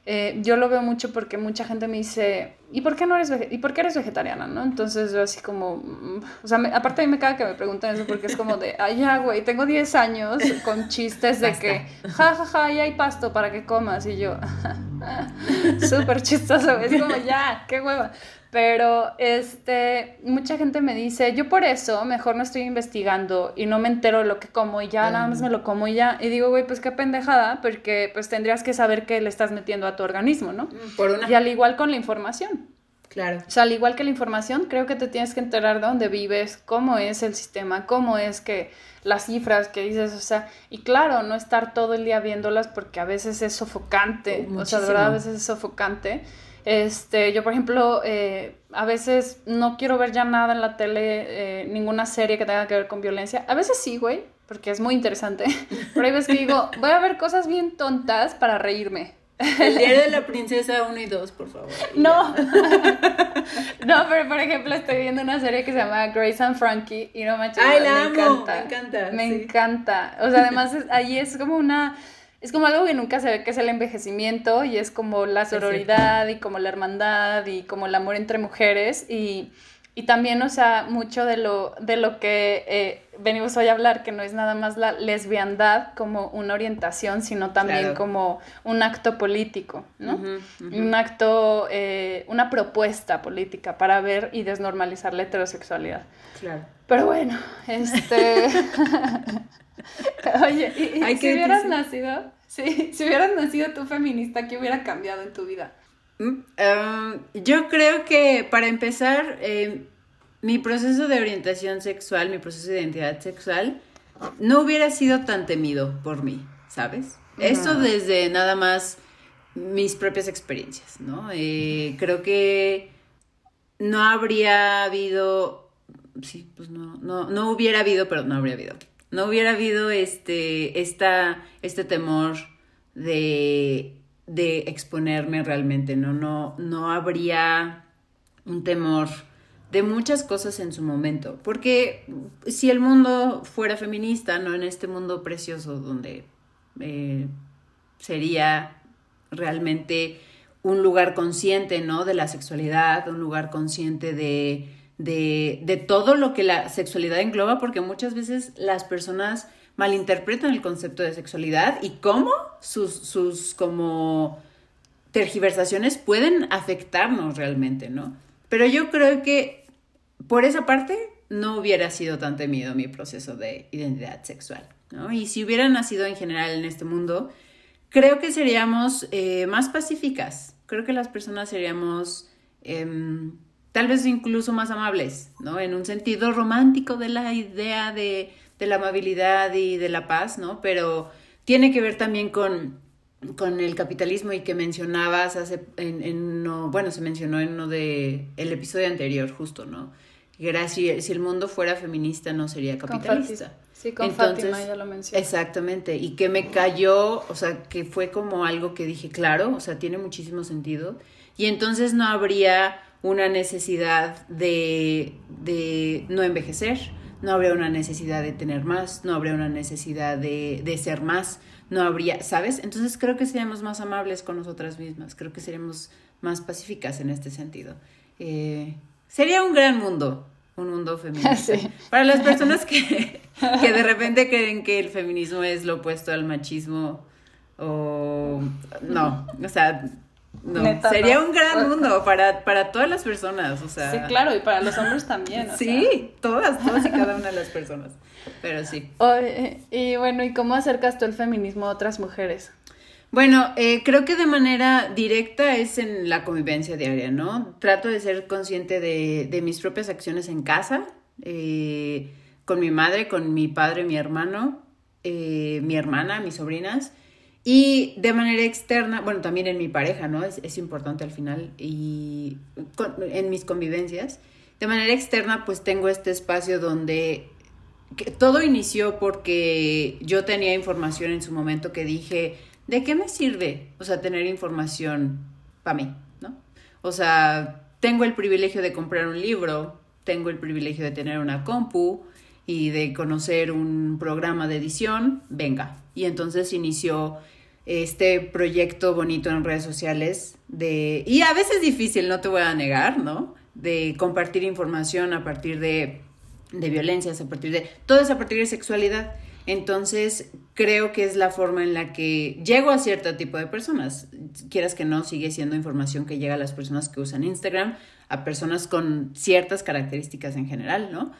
Eh, yo lo veo mucho porque mucha gente me dice, ¿y por qué no eres, ¿y por qué eres vegetariana? ¿no? Entonces yo así como, mm, o sea, aparte a mí me caga que me pregunten eso porque es como de, ay ya, güey, tengo 10 años con chistes de que, ja, ja, ja, ya hay pasto para que comas. Y yo, [laughs] [laughs] súper chistoso, es como, ya, qué hueva. Pero este, mucha gente me dice, yo por eso mejor no estoy investigando y no me entero de lo que como y ya nada más me lo como y ya. Y digo, güey, pues qué pendejada, porque pues tendrías que saber qué le estás metiendo a tu organismo, ¿no? Por una... Y al igual con la información. Claro. O sea, al igual que la información, creo que te tienes que enterar de dónde vives, cómo es el sistema, cómo es que las cifras que dices, o sea, y claro, no estar todo el día viéndolas porque a veces es sofocante, o sea, de verdad a veces es sofocante. Este, yo, por ejemplo, eh, a veces no quiero ver ya nada en la tele, eh, ninguna serie que tenga que ver con violencia. A veces sí, güey, porque es muy interesante. [laughs] Pero hay veces que digo, voy a ver cosas bien tontas para reírme. El diario de la princesa 1 y 2, por favor. No. [laughs] no, pero por ejemplo estoy viendo una serie que se llama Grace and Frankie y no manches, Ay, me la amo, encanta. me encanta, Me sí. encanta. O sea, además es- ahí es como una es como algo que nunca se ve que es el envejecimiento y es como la sororidad y como la hermandad y como el amor entre mujeres y y también, o sea, mucho de lo, de lo que eh, venimos hoy a hablar, que no es nada más la lesbiandad como una orientación, sino también Claro. como un acto político, ¿no? Un acto, eh, una propuesta política para ver y desnormalizar la heterosexualidad. Claro. Pero bueno, este... [laughs] Oye, y, y Ay, si hubieras difícil. nacido, sí, si hubieras nacido tú feminista, ¿qué hubiera cambiado en tu vida? Um, yo creo que para empezar, eh, mi proceso de orientación sexual, mi proceso de identidad sexual, no hubiera sido tan temido por mí, ¿sabes? Eso desde nada más mis propias experiencias, ¿no? Eh, creo que no habría habido, sí, pues no, no, no hubiera habido, pero no habría habido, no hubiera habido este, esta, este temor de, de exponerme realmente, ¿no? No, no habría un temor de muchas cosas en su momento, porque si el mundo fuera feminista, ¿no? En este mundo precioso donde eh, sería realmente un lugar consciente, ¿no? De la sexualidad, un lugar consciente de, de, de todo lo que la sexualidad engloba, porque muchas veces las personas malinterpretan el concepto de sexualidad y cómo sus, sus como tergiversaciones pueden afectarnos realmente, ¿no? Pero yo creo que por esa parte no hubiera sido tan temido mi proceso de identidad sexual, ¿no? Y si hubiera nacido en general en este mundo, creo que seríamos eh, más pacíficas. Creo que las personas seríamos em, tal vez incluso más amables, ¿no? En un sentido romántico de la idea de, de la amabilidad y de la paz, ¿no? Pero tiene que ver también con, con el capitalismo y que mencionabas hace, en, en uno- bueno, se mencionó en uno de, el episodio anterior, justo, ¿no? Era si, el mundo fuera feminista no sería capitalista. Sí, con Entonces, Fátima ya lo mencioné. Exactamente, y que me cayó, o sea, que fue como algo que dije, claro, o sea, tiene muchísimo sentido. Y entonces no habría una necesidad de, de no envejecer, no habría una necesidad de tener más, no habría una necesidad de, de ser más, no habría, ¿sabes? Entonces creo que seríamos más amables con nosotras mismas, creo que seríamos más pacíficas en este sentido. Eh, sería un gran mundo, un mundo feminista. [laughs] Sí. Para las personas que, que de repente creen que el feminismo es lo opuesto al machismo o no, o sea, no, Neta, sería no. un gran mundo para, para todas las personas, o sea, Sí, claro, y para los hombres también. o sea. sí, todas, todas y cada [laughs] una de las personas, pero sí. Oye, y bueno, ¿y cómo acercas tú el feminismo a otras mujeres? Bueno, eh, creo que de manera directa es en la convivencia diaria, ¿no? Trato de ser consciente de, de mis propias acciones en casa, eh, con mi madre, con mi padre, mi hermano, eh, mi hermana, mis sobrinas, y de manera externa, bueno, también en mi pareja, ¿no? Es, es importante al final, y con- en mis convivencias. De manera externa, pues tengo este espacio donde que todo inició porque yo tenía información en su momento que dije, ¿de qué me sirve? O sea, tener información para mí, ¿no? O sea, tengo el privilegio de comprar un libro, tengo el privilegio de tener una compu y de conocer un programa de edición, venga. Y entonces inició este proyecto bonito en redes sociales de y a veces difícil, no te voy a negar, ¿no? De compartir información a partir de de violencias, a partir de todo es a partir de sexualidad. Entonces, creo que es la forma en la que llego a cierto tipo de personas. Quieras que no, sigue siendo información que llega a las personas que usan Instagram, a personas con ciertas características en general, ¿no?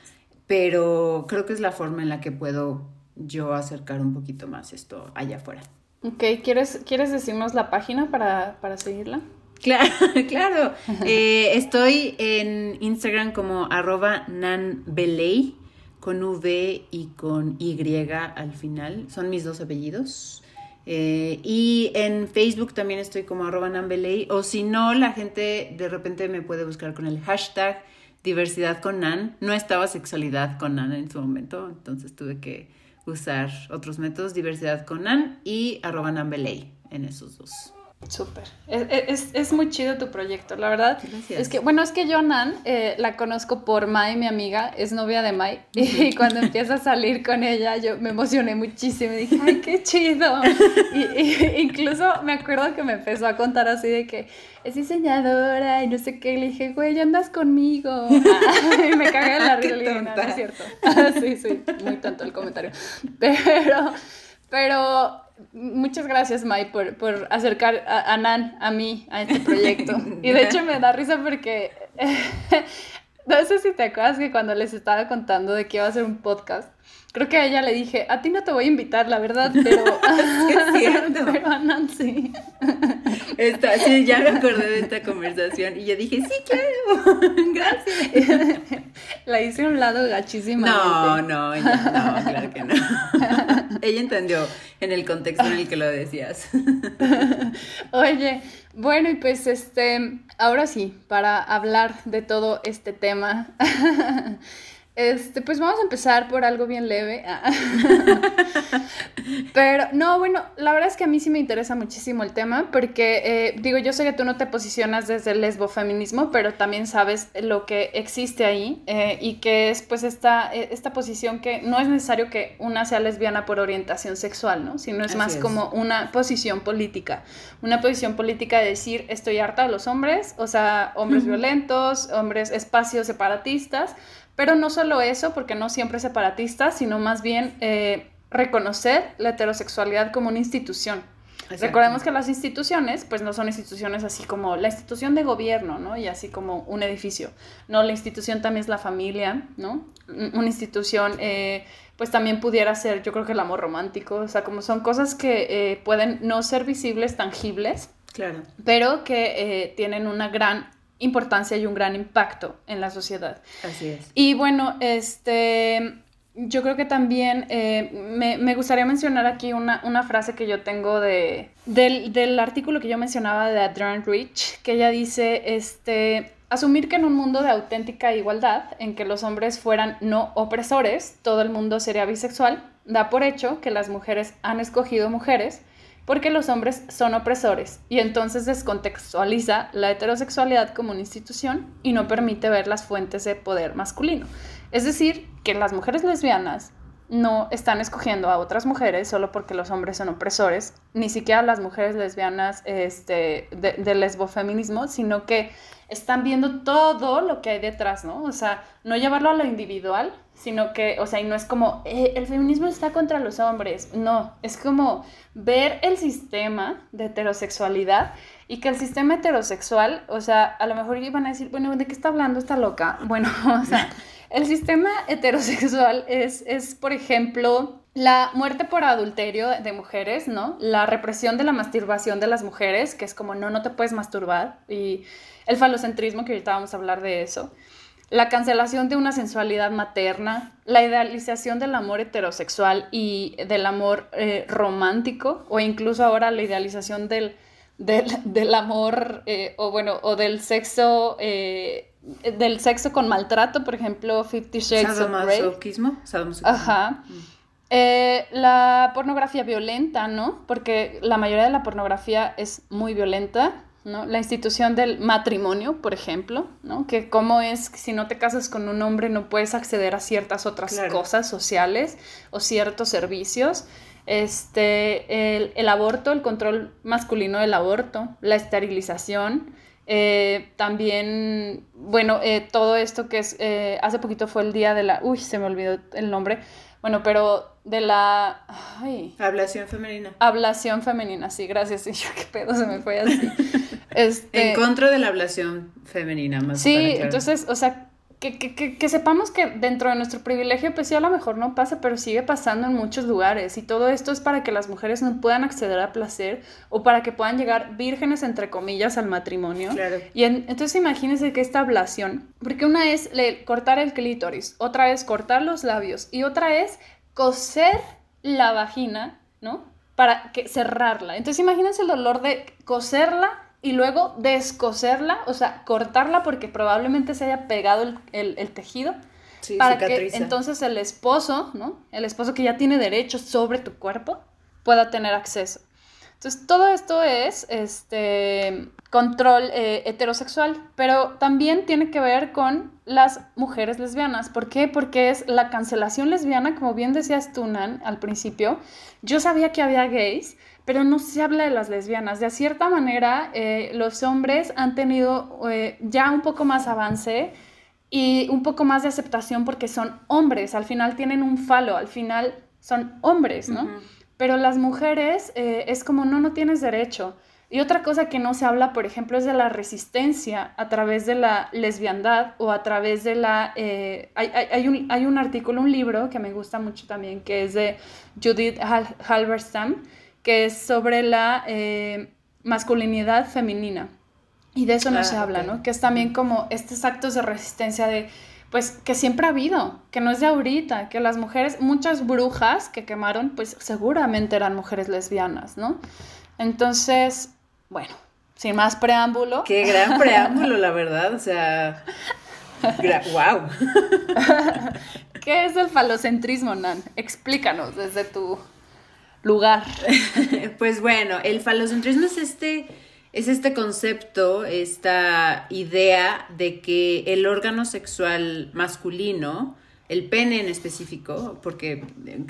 Pero creo que es la forma en la que puedo yo acercar un poquito más esto allá afuera. Ok, ¿quieres, ¿quieres decirnos la página para, para seguirla? Claro, [laughs] claro. Eh, estoy en Instagram como arroba nanbeley con V y con Y al final. Son mis dos apellidos. Eh, y en Facebook también estoy como arroba nanbeley. O si no, la gente de repente me puede buscar con el hashtag diversidad con Nan. No estaba sexualidad con Nan en su momento, entonces tuve que usar otros métodos, diversidad con Nan y arroba nanbeley en esos dos. Súper. Es, es, muy chido tu proyecto, la verdad. Gracias. Es que, bueno, es que yo, Nan, eh, la conozco por Mai, mi amiga, es novia de Mai. Y [laughs] cuando empieza a salir con ella, yo me emocioné muchísimo. Y dije, ¡ay, qué chido! Y, [laughs] incluso me acuerdo que me empezó a contar así de que es diseñadora y no sé qué. Y le dije, güey, andas conmigo. [laughs] y me cagué en la risa. No, es cierto. sí, sí, muy tonto el comentario. Pero, pero muchas gracias, Mai, por, por acercar a, Nan, a mí, a este proyecto. [laughs] Y de hecho me da risa porque [laughs] no sé si te acuerdas que cuando les estaba contando de que iba a hacer un podcast, creo que a ella le dije, a ti no te voy a invitar, la verdad, [laughs] pero, pero a. Esta, sí, ya me acordé de esta conversación y yo dije, sí, claro, gracias. La hice a un lado gachísima. No, no, no, claro que no. [laughs] ella entendió en el contexto en el que lo decías. [laughs] Oye, bueno, y pues este, ahora sí, para hablar de todo este tema. [laughs] Este, pues vamos a empezar por algo bien leve. [laughs] Pero, no, bueno, la verdad es que a mí sí me interesa muchísimo el tema, porque, eh, digo, yo sé que tú no te posicionas desde el lesbofeminismo, pero también sabes lo que existe ahí eh, y que es, pues, esta, eh, esta posición que no es necesario que una sea lesbiana por orientación sexual, ¿no? Sino es más como una posición política. Una posición política de decir, estoy harta de los hombres, o sea, hombres violentos, hombres espacios separatistas pero no solo eso, porque no siempre es separatista, sino más bien eh, reconocer la heterosexualidad como una institución. Recordemos que las instituciones, pues no son instituciones así como la institución de gobierno, ¿no? Y así como un edificio. No, la institución también es la familia, ¿no? Una institución, eh, pues también pudiera ser, yo creo que el amor romántico, o sea, como son cosas que eh, pueden no ser visibles, tangibles, claro. pero que tienen una gran importancia y un gran impacto en la sociedad. Así es. Y bueno, este, yo creo que también eh, me, gustaría mencionar aquí una, frase que yo tengo de, del, artículo que yo mencionaba de Adrienne Rich, que ella dice, este, asumir que en un mundo de auténtica igualdad, en que los hombres fueran no opresores, todo el mundo sería bisexual, da por hecho que las mujeres han escogido mujeres porque los hombres son opresores y entonces descontextualiza la heterosexualidad como una institución y no permite ver las fuentes de poder masculino. Es decir, que las mujeres lesbianas no están escogiendo a otras mujeres solo porque los hombres son opresores, ni siquiera las mujeres lesbianas este, de, lesbofeminismo, sino que están viendo todo lo que hay detrás, ¿no? O sea, no llevarlo a lo individual, sino que, o sea, y no es como, eh, el feminismo está contra los hombres, no, es como ver el sistema de heterosexualidad y que el sistema heterosexual, o sea, a lo mejor iban a decir, bueno, ¿de qué está hablando esta loca? Bueno, [laughs] o sea, el sistema heterosexual es, es, por ejemplo, la muerte por adulterio de mujeres, ¿no? La represión de la masturbación de las mujeres, que es como, no, no te puedes masturbar, y el falocentrismo, que ahorita vamos a hablar de eso la cancelación de una sensualidad materna, la idealización del amor heterosexual y del amor eh, romántico, o incluso ahora la idealización del, del, amor, eh, o bueno, o del sexo, eh, del sexo con maltrato, por ejemplo, Fifty Shades of Grey. Ajá. Mm. la pornografía violenta, ¿no? Porque la mayoría de la pornografía es muy violenta la institución del matrimonio, por ejemplo, ¿no? Que cómo es que si no te casas con un hombre no puedes acceder a ciertas otras cosas sociales o ciertos servicios. Este, el, aborto, el control masculino del aborto, la esterilización, eh, también, bueno, eh, todo esto que es, eh, hace poquito fue el día de la, uy, se me olvidó el nombre, bueno, pero de la... Ay. Ablación femenina. Ablación femenina, sí, gracias. [laughs] Y yo qué pedo se me fue así. [laughs] Este, en contra de la ablación femenina, más Sí, entonces, o sea, que, que, que, sepamos que dentro de nuestro privilegio, pues sí, a lo mejor no pasa, pero sigue pasando en muchos lugares. Y todo esto es para que las mujeres no puedan acceder al placer o para que puedan llegar vírgenes, entre comillas, al matrimonio. Claro. Y entonces imagínense que esta ablación, porque una es cortar el clítoris, otra es cortar los labios y otra es coser la vagina, ¿no? Para que, cerrarla. Entonces imagínense el dolor de coserla y luego descoserla, o sea, cortarla porque probablemente se haya pegado el, tejido. para que entonces el esposo, ¿no? El esposo que ya tiene derechos sobre tu cuerpo pueda tener acceso. Entonces, todo esto es este, control eh, heterosexual, pero también tiene que ver con las mujeres lesbianas. ¿Por qué? Porque es la cancelación lesbiana, como bien decías tú, Nan, al principio. Yo sabía que había gays, pero no se habla de las lesbianas. De cierta manera, eh, los hombres han tenido eh, ya un poco más avance y un poco más de aceptación porque son hombres, al final tienen un falo, al final son hombres, ¿no? Pero las mujeres eh, es como, no, no tienes derecho. Y otra cosa que no se habla, por ejemplo, es de la resistencia a través de la lesbiandad o a través de la... hay, hay, un, hay, un, artículo, un libro que me gusta mucho también, que es de Judith Halberstam, que es sobre la eh, masculinidad femenina. Y de eso no se ah, habla, ¿no? Que es también como estos actos de resistencia de, pues, que siempre ha habido, que no es de ahorita, que las mujeres, muchas brujas que quemaron, pues seguramente eran mujeres lesbianas, ¿no? Entonces, bueno, sin más preámbulo. Qué gran preámbulo, la verdad, o sea, wow. [laughs] ¿Qué es el falocentrismo, Nan? Explícanos desde tu lugar. [laughs] pues bueno, el falocentrismo es este, es este concepto, esta idea de que el órgano sexual masculino, el pene en específico, porque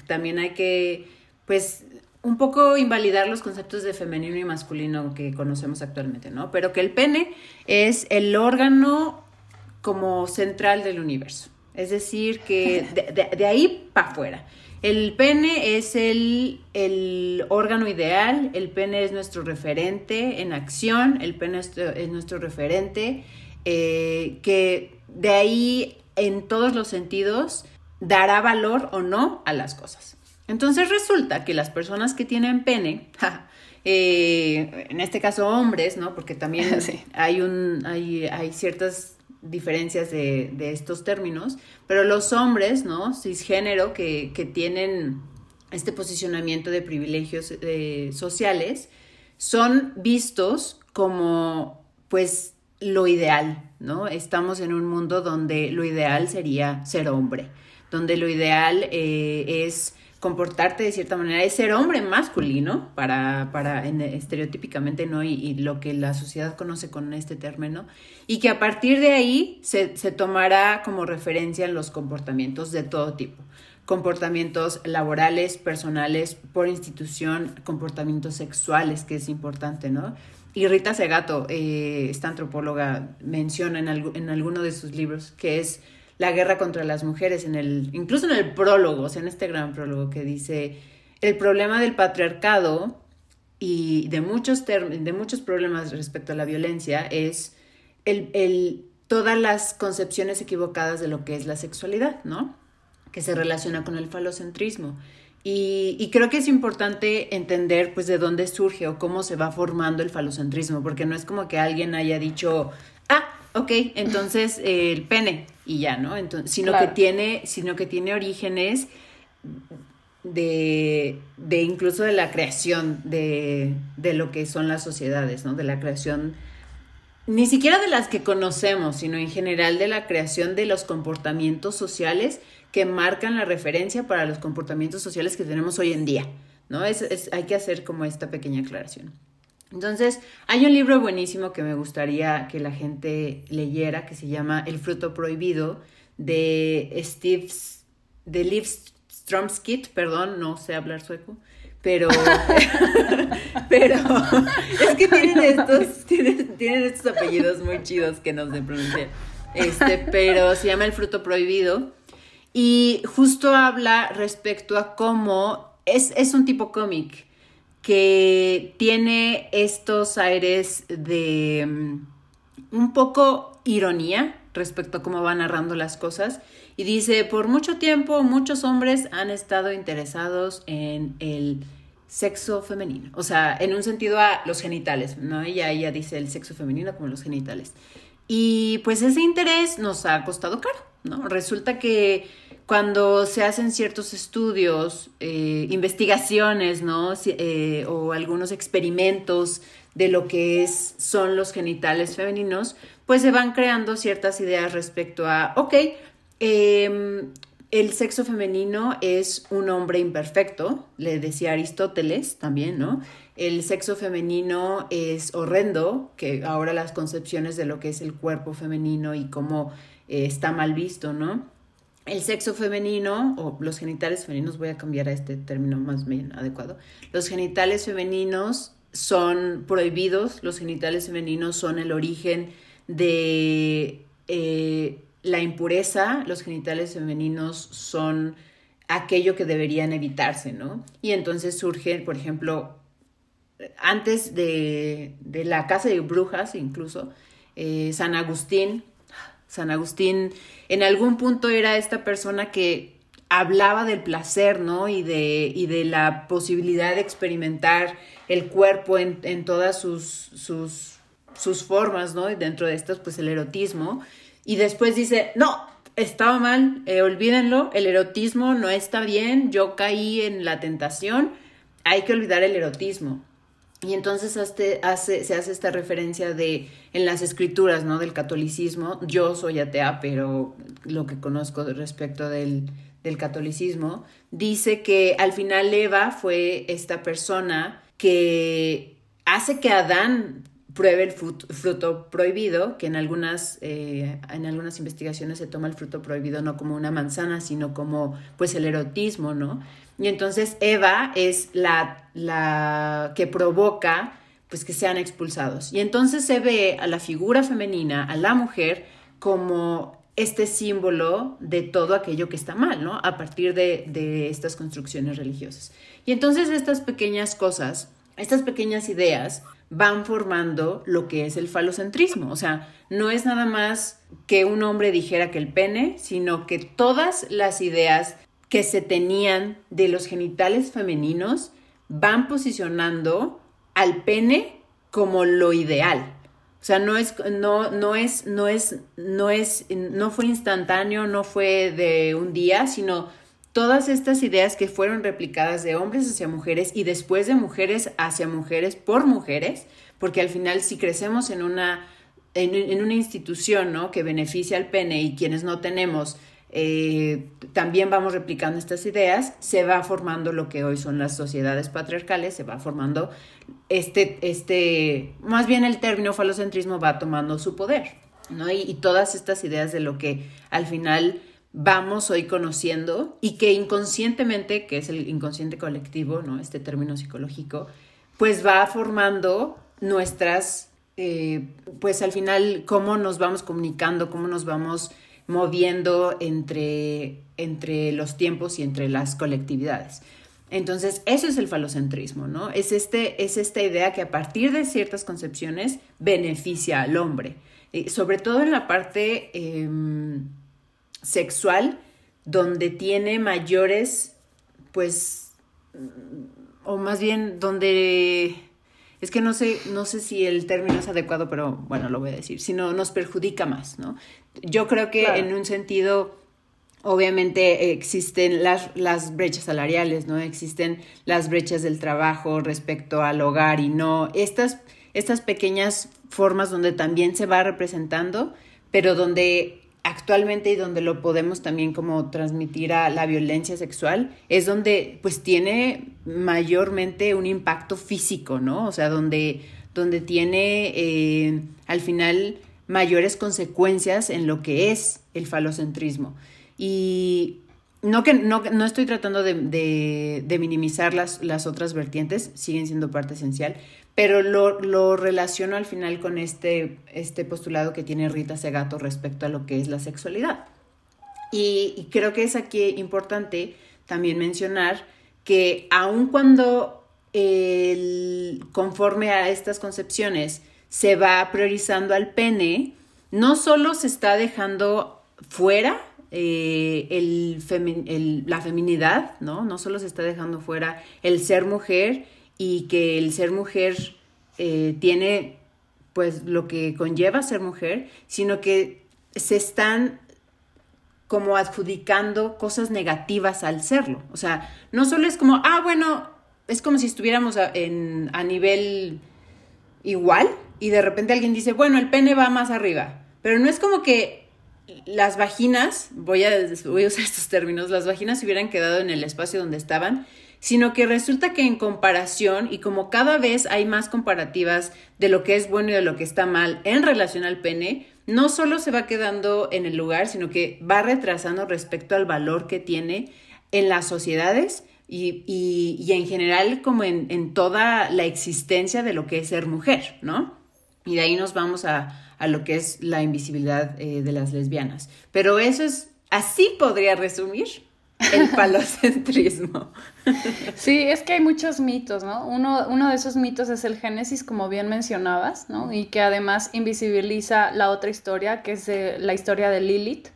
también hay que, pues, un poco invalidar los conceptos de femenino y masculino que conocemos actualmente, ¿no? Pero que el pene es el órgano como central del universo. Es decir, que de, de ahí para afuera. El pene es el, órgano ideal, el pene es nuestro referente en acción, el pene es, nuestro referente, eh, que de ahí en todos los sentidos dará valor o no a las cosas. Entonces resulta que las personas que tienen pene, [laughs] eh, en este caso hombres, ¿no? Porque también [laughs] hay, un, hay, hay ciertas diferencias de, estos términos, pero los hombres, ¿no? Cisgénero que, que tienen este posicionamiento de privilegios eh, sociales, son vistos como, pues, lo ideal, ¿no? Estamos en un mundo donde lo ideal sería ser hombre, donde lo ideal eh, es comportarte de cierta manera, es ser hombre masculino, para, para estereotípicamente, ¿no? Y, lo que la sociedad conoce con este término, y que a partir de ahí se, se tomará como referencia en los comportamientos de todo tipo comportamientos laborales, personales, por institución, comportamientos sexuales, que es importante, ¿no? Y Rita Segato, eh, esta antropóloga, menciona en, en alguno de sus libros que es la guerra contra las mujeres, en el, incluso en el prólogo, o sea, en este gran prólogo que dice, el problema del patriarcado y de muchos, de muchos problemas respecto a la violencia es el, el, todas las concepciones equivocadas de lo que es la sexualidad, ¿no? Que se relaciona con el falocentrismo. Y, y, creo que es importante entender pues de dónde surge o cómo se va formando el falocentrismo, porque no es como que alguien haya dicho, ok, entonces eh, el pene y ya, ¿no? Entonces, sino que tiene, sino que tiene orígenes de, de incluso de la creación de, de, lo que son las sociedades, ¿no? De la creación, ni siquiera de las que conocemos, sino en general de la creación de los comportamientos sociales que marcan la referencia para los comportamientos sociales que tenemos hoy en día, ¿no? Es, es, hay que hacer como esta pequeña aclaración. Entonces, hay un libro buenísimo que me gustaría que la gente leyera que se llama El fruto prohibido de Steve, de Liv Stromskit, perdón, no sé hablar sueco, pero, [laughs] pero es que tienen estos, tienen, estos apellidos muy chidos que no sé pronunciar. Este, pero se llama El fruto prohibido y justo habla respecto a cómo es, es un tipo cómic que tiene estos aires de mm, un poco ironía respecto a cómo va narrando las cosas. Y dice, por mucho tiempo muchos hombres han estado interesados en el sexo femenino, o sea, en un sentido a los genitales, ¿no? Ella, ella dice el sexo femenino como los genitales. Y pues ese interés nos ha costado caro, ¿no? Resulta que cuando se hacen ciertos estudios, eh, investigaciones, ¿no? Eh, o algunos experimentos de lo que son los genitales femeninos, pues se van creando ciertas ideas respecto a, ok, em, el sexo femenino es un hombre imperfecto, le decía Aristóteles también, ¿no? El sexo femenino es horrendo, que ahora las concepciones de lo que es el cuerpo femenino y cómo eh, está mal visto, ¿no? El sexo femenino, o los genitales femeninos, voy a cambiar a este término más bien adecuado, los genitales femeninos son prohibidos, los genitales femeninos son el origen de eh, la impureza, los genitales femeninos son aquello que deberían evitarse, ¿no? Y entonces surge, por ejemplo, antes de, la casa de brujas, incluso, eh, San Agustín, San Agustín en algún punto era esta persona que hablaba del placer, ¿no? Y de, y de la posibilidad de experimentar el cuerpo en, en todas sus, sus, sus formas, ¿no? Y dentro de estas, pues el erotismo y después dice, no, estaba mal, eh, olvídenlo, el erotismo no está bien, yo caí en la tentación, hay que olvidar el erotismo. Y entonces hace, se hace esta referencia de en las escrituras, ¿no? Del catolicismo. Yo soy atea, pero lo que conozco respecto del, del catolicismo, dice que al final Eva fue esta persona que hace que Adán pruebe el fruto, prohibido, que en algunas, eh, en algunas investigaciones se toma el fruto prohibido no como una manzana, sino como pues el erotismo, ¿no? Y entonces Eva es la, la que provoca pues que sean expulsados. Y entonces se ve a la figura femenina, a la mujer, como este símbolo de todo aquello que está mal, ¿no? A partir de, de estas construcciones religiosas. Y entonces estas pequeñas cosas, estas pequeñas ideas, van formando lo que es el falocentrismo. O sea, no es nada más que un hombre dijera que el pene, sino que todas las ideas que se tenían de los genitales femeninos van posicionando al pene como lo ideal. O sea, no es, no, no es, no es, no es, no fue instantáneo, no fue de un día, sino todas estas ideas que fueron replicadas de hombres hacia mujeres y después de mujeres hacia mujeres por mujeres, porque al final si crecemos en una, en, una institución ¿no? que beneficia al pene y quienes no tenemos, eh, también vamos replicando estas ideas, se va formando lo que hoy son las sociedades patriarcales, se va formando este, este, más bien el término falocentrismo va tomando su poder, ¿no? y todas estas ideas de lo que al final vamos hoy conociendo y que inconscientemente, que es el inconsciente colectivo, ¿no? Este término psicológico, pues va formando nuestras, eh, pues al final, cómo nos vamos comunicando, cómo nos vamos moviendo entre, entre los tiempos y entre las colectividades. Entonces, eso es el falocentrismo, ¿no? Es, este, es esta idea que a partir de ciertas concepciones beneficia al hombre, eh, sobre todo en la parte em, sexual donde tiene mayores, pues, o más bien donde, es que no sé, no sé si el término es adecuado, pero bueno, lo voy a decir, sino nos perjudica más, ¿no? Yo creo que en un sentido, obviamente existen las, las brechas salariales, ¿no? Existen las brechas del trabajo respecto al hogar y no, estas, estas pequeñas formas donde también se va representando, pero donde actualmente y donde lo podemos también como transmitir a la violencia sexual es donde pues tiene mayormente un impacto físico, ¿no? O sea, donde, donde tiene eh, al final mayores consecuencias en lo que es el falocentrismo. Y no que no, no estoy tratando de, de, minimizar las, las otras vertientes, siguen siendo parte esencial, pero lo, relaciono al final con este, este postulado que tiene Rita Segato respecto a lo que es la sexualidad. Y, creo que es aquí importante también mencionar que aun cuando conforme a estas concepciones se va priorizando al pene, no solo se está dejando fuera eh, la feminidad, ¿no? No solo se está dejando fuera el ser mujer y que el ser mujer eh, tiene pues lo que conlleva ser mujer, sino que se están como adjudicando cosas negativas al serlo. O sea, no solo es como, ah, bueno, es como si estuviéramos a, en, a nivel igual y de repente alguien dice, bueno, el pene va más arriba, pero no es como que las vaginas, voy a, voy a usar estos términos, las vaginas se hubieran quedado en el espacio donde estaban, sino que resulta que en comparación, y como cada vez hay más comparativas de lo que es bueno y de lo que está mal en relación al pene, no solo se va quedando en el lugar, sino que va retrasando respecto al valor que tiene en las sociedades y, y, en general como en, en, toda la existencia de lo que es ser mujer, ¿no? Y de ahí nos vamos a, a lo que es la invisibilidad eh, de las lesbianas. Pero eso es, así podría resumir el palocentrismo. Sí, es que hay muchos mitos, ¿no? Uno, uno de esos mitos es el Génesis, como bien mencionabas, ¿no? Y que además invisibiliza la otra historia, que es la historia de Lilith.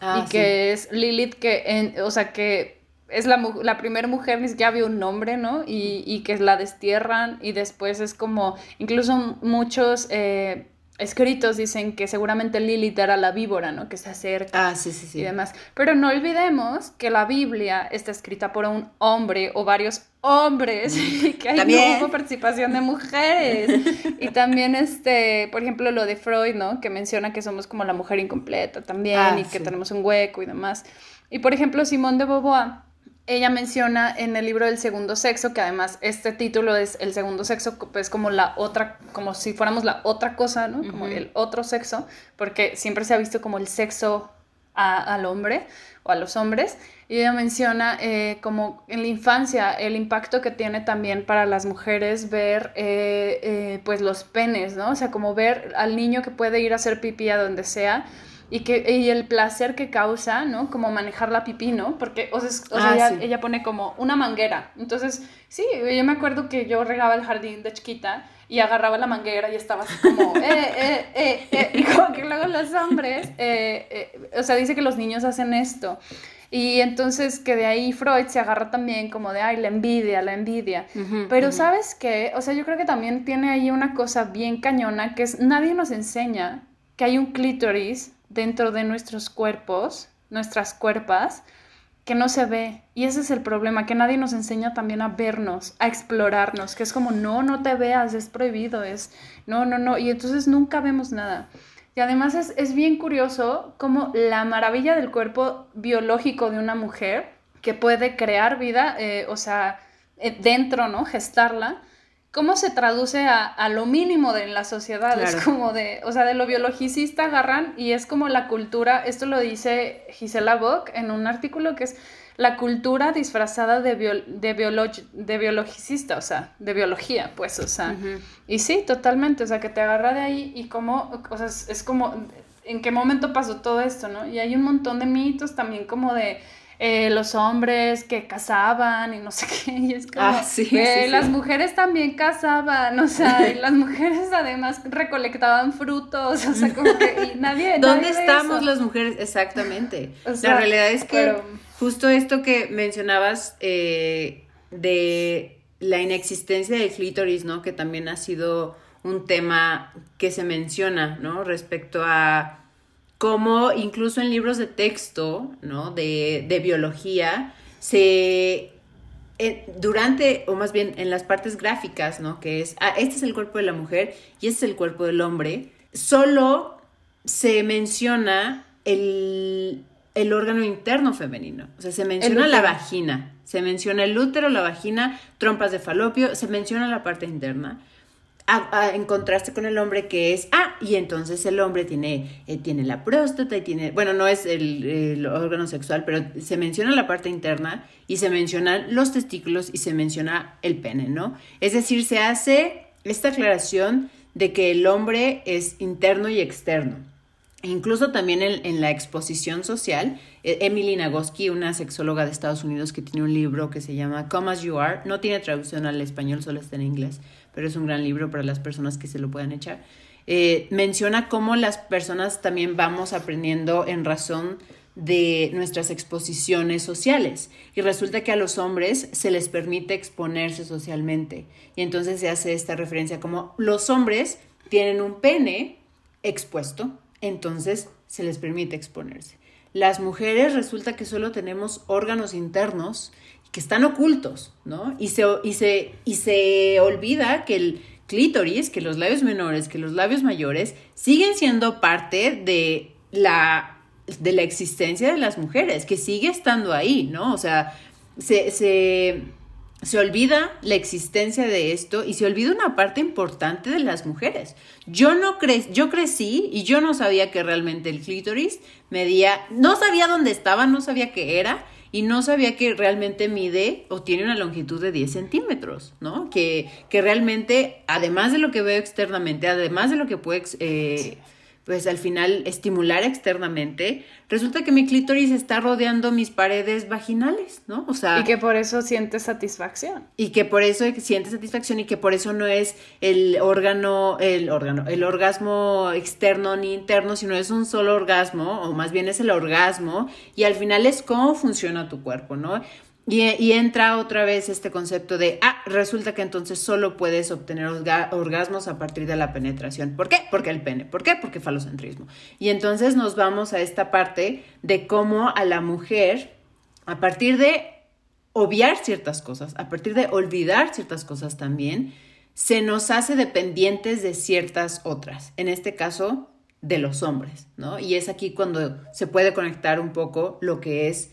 Ah, y que es Lilith que, en, o sea, que es la, la primera mujer, ni siquiera había un nombre, ¿no? Y, y, que la destierran y después es como, incluso muchos... Eh, escritos dicen que seguramente Lilith era la víbora, ¿no? Que se acerca ah, sí, sí, sí. y demás. Pero no olvidemos que la Biblia está escrita por un hombre o varios hombres y [laughs] que hay no participación de mujeres. [laughs] y también, este, por ejemplo, lo de Freud, ¿no? Que menciona que somos como la mujer incompleta también ah, y que tenemos un hueco y demás. Y, por ejemplo, Simón de Beauvoir ella menciona en el libro del segundo sexo, que además este título es el segundo sexo, pues como la otra, como si fuéramos la otra cosa, ¿no? Como el otro sexo, porque siempre se ha visto como el sexo al hombre o a los hombres. Y ella menciona eh, como en la infancia el impacto que tiene también para las mujeres ver eh, eh, pues los penes, ¿no? O sea, como ver al niño que puede ir a hacer pipí a donde sea y, que, y el placer que causa, ¿no? Como manejar la pipí, ¿no? Porque, o sea, ah, ella, pone como una manguera. Entonces, sí, yo me acuerdo que yo regaba el jardín de chiquita y agarraba la manguera y estaba así como, [laughs] eh, eh, eh, eh, [laughs] y como que luego los hombres, eh, eh, o sea, dice que los niños hacen esto. Y entonces que de ahí Freud se agarra también como de, ay, la envidia, la envidia. Pero sabes qué, o sea, yo creo que también tiene ahí una cosa bien cañona que es, nadie nos enseña que hay un clítoris dentro de nuestros cuerpos, nuestras cuerpas, que no se ve. Y ese es el problema, que nadie nos enseña también a vernos, a explorarnos, que es como, no, no te veas, es prohibido, es, no, no, no. Y entonces nunca vemos nada. Y además es, bien curioso como la maravilla del cuerpo biológico de una mujer, que puede crear vida, eh, o sea, eh, dentro, ¿no? Gestarla, ¿Cómo se traduce a, lo mínimo de en la sociedad? Es como de, o sea, de lo biologicista agarran y es como la cultura, esto lo dice Gisela Bock en un artículo que es la cultura disfrazada de, de, de biologicista, o sea, de biología, pues, o sea. Y sí, totalmente, o sea, que te agarra de ahí y como, o sea, es como, ¿en qué momento pasó todo esto, no? Y hay un montón de mitos también como de eh, los hombres que cazaban y no sé [laughs] qué, y es como, ah, las mujeres también cazaban, o sea, y [laughs] las mujeres además recolectaban frutos, o sea, como que y nadie... ¿Dónde estamos las mujeres? Exactamente. la realidad es que justo esto que mencionabas eh, de la inexistencia del clítoris, ¿no? Que también ha sido un tema que se menciona, ¿no? Respecto a como incluso en libros de texto, ¿no? De, de biología, se eh, durante, o más bien en las partes gráficas, ¿no? Que es, ah, este es el cuerpo de la mujer y este es el cuerpo del hombre, solo se menciona el, el órgano interno femenino. O sea, se menciona la vagina, se menciona el útero, la vagina, trompas de falopio, se menciona la parte interna en contraste con el hombre que es, ah, y entonces el hombre tiene, eh, tiene la próstata y tiene, bueno, no es el, órgano sexual, pero se menciona la parte interna y se mencionan los testículos y se menciona el pene, ¿no? Es decir, se hace esta aclaración de que el hombre es interno y externo. Incluso también en, en la exposición social, e, Emily Nagoski, una sexóloga de Estados Unidos que tiene un libro que se llama Come As You Are, no tiene traducción al español, solo está en inglés, pero es un gran libro para las personas que se lo puedan echar. eh, menciona cómo las personas también vamos aprendiendo en razón de nuestras exposiciones sociales. Y resulta que a los hombres se les permite exponerse socialmente. Y entonces se hace esta referencia como los hombres tienen un pene expuesto, entonces se les permite exponerse. Las mujeres resulta que solo tenemos órganos internos que están ocultos, ¿no? Y se, y se, y se olvida que el clítoris, que los labios menores, que los labios mayores siguen siendo parte de la de la existencia de las mujeres, que sigue estando ahí, ¿no? O sea, se, se, se, olvida la existencia de esto y se olvida una parte importante de las mujeres. Yo no cre yo crecí y yo no sabía que realmente el clítoris medía, no sabía dónde estaba, no sabía qué era y no sabía que realmente mide o tiene una longitud de 10 centímetros, ¿no? Que, que realmente, además de lo que veo externamente, además de lo que puede... Eh, pues al final estimular externamente, resulta que mi clítoris está rodeando mis paredes vaginales, ¿no? O sea... Y que por eso sientes satisfacción. Y que por eso sientes satisfacción y que por eso no es el órgano, el órgano, el orgasmo externo ni interno, sino es un solo orgasmo, o más bien es el orgasmo, y al final es cómo funciona tu cuerpo, ¿no? Y, entra otra vez este concepto de, ah, resulta que entonces solo puedes obtener orgasmos a partir de la penetración. ¿Por qué? Porque el pene. ¿Por qué? Porque falocentrismo. Y entonces nos vamos a esta parte de cómo a la mujer, a partir de obviar ciertas cosas, a partir de olvidar ciertas cosas también, se nos hace dependientes de ciertas otras. En este caso, de los hombres, ¿no? Y es aquí cuando se puede conectar un poco lo que es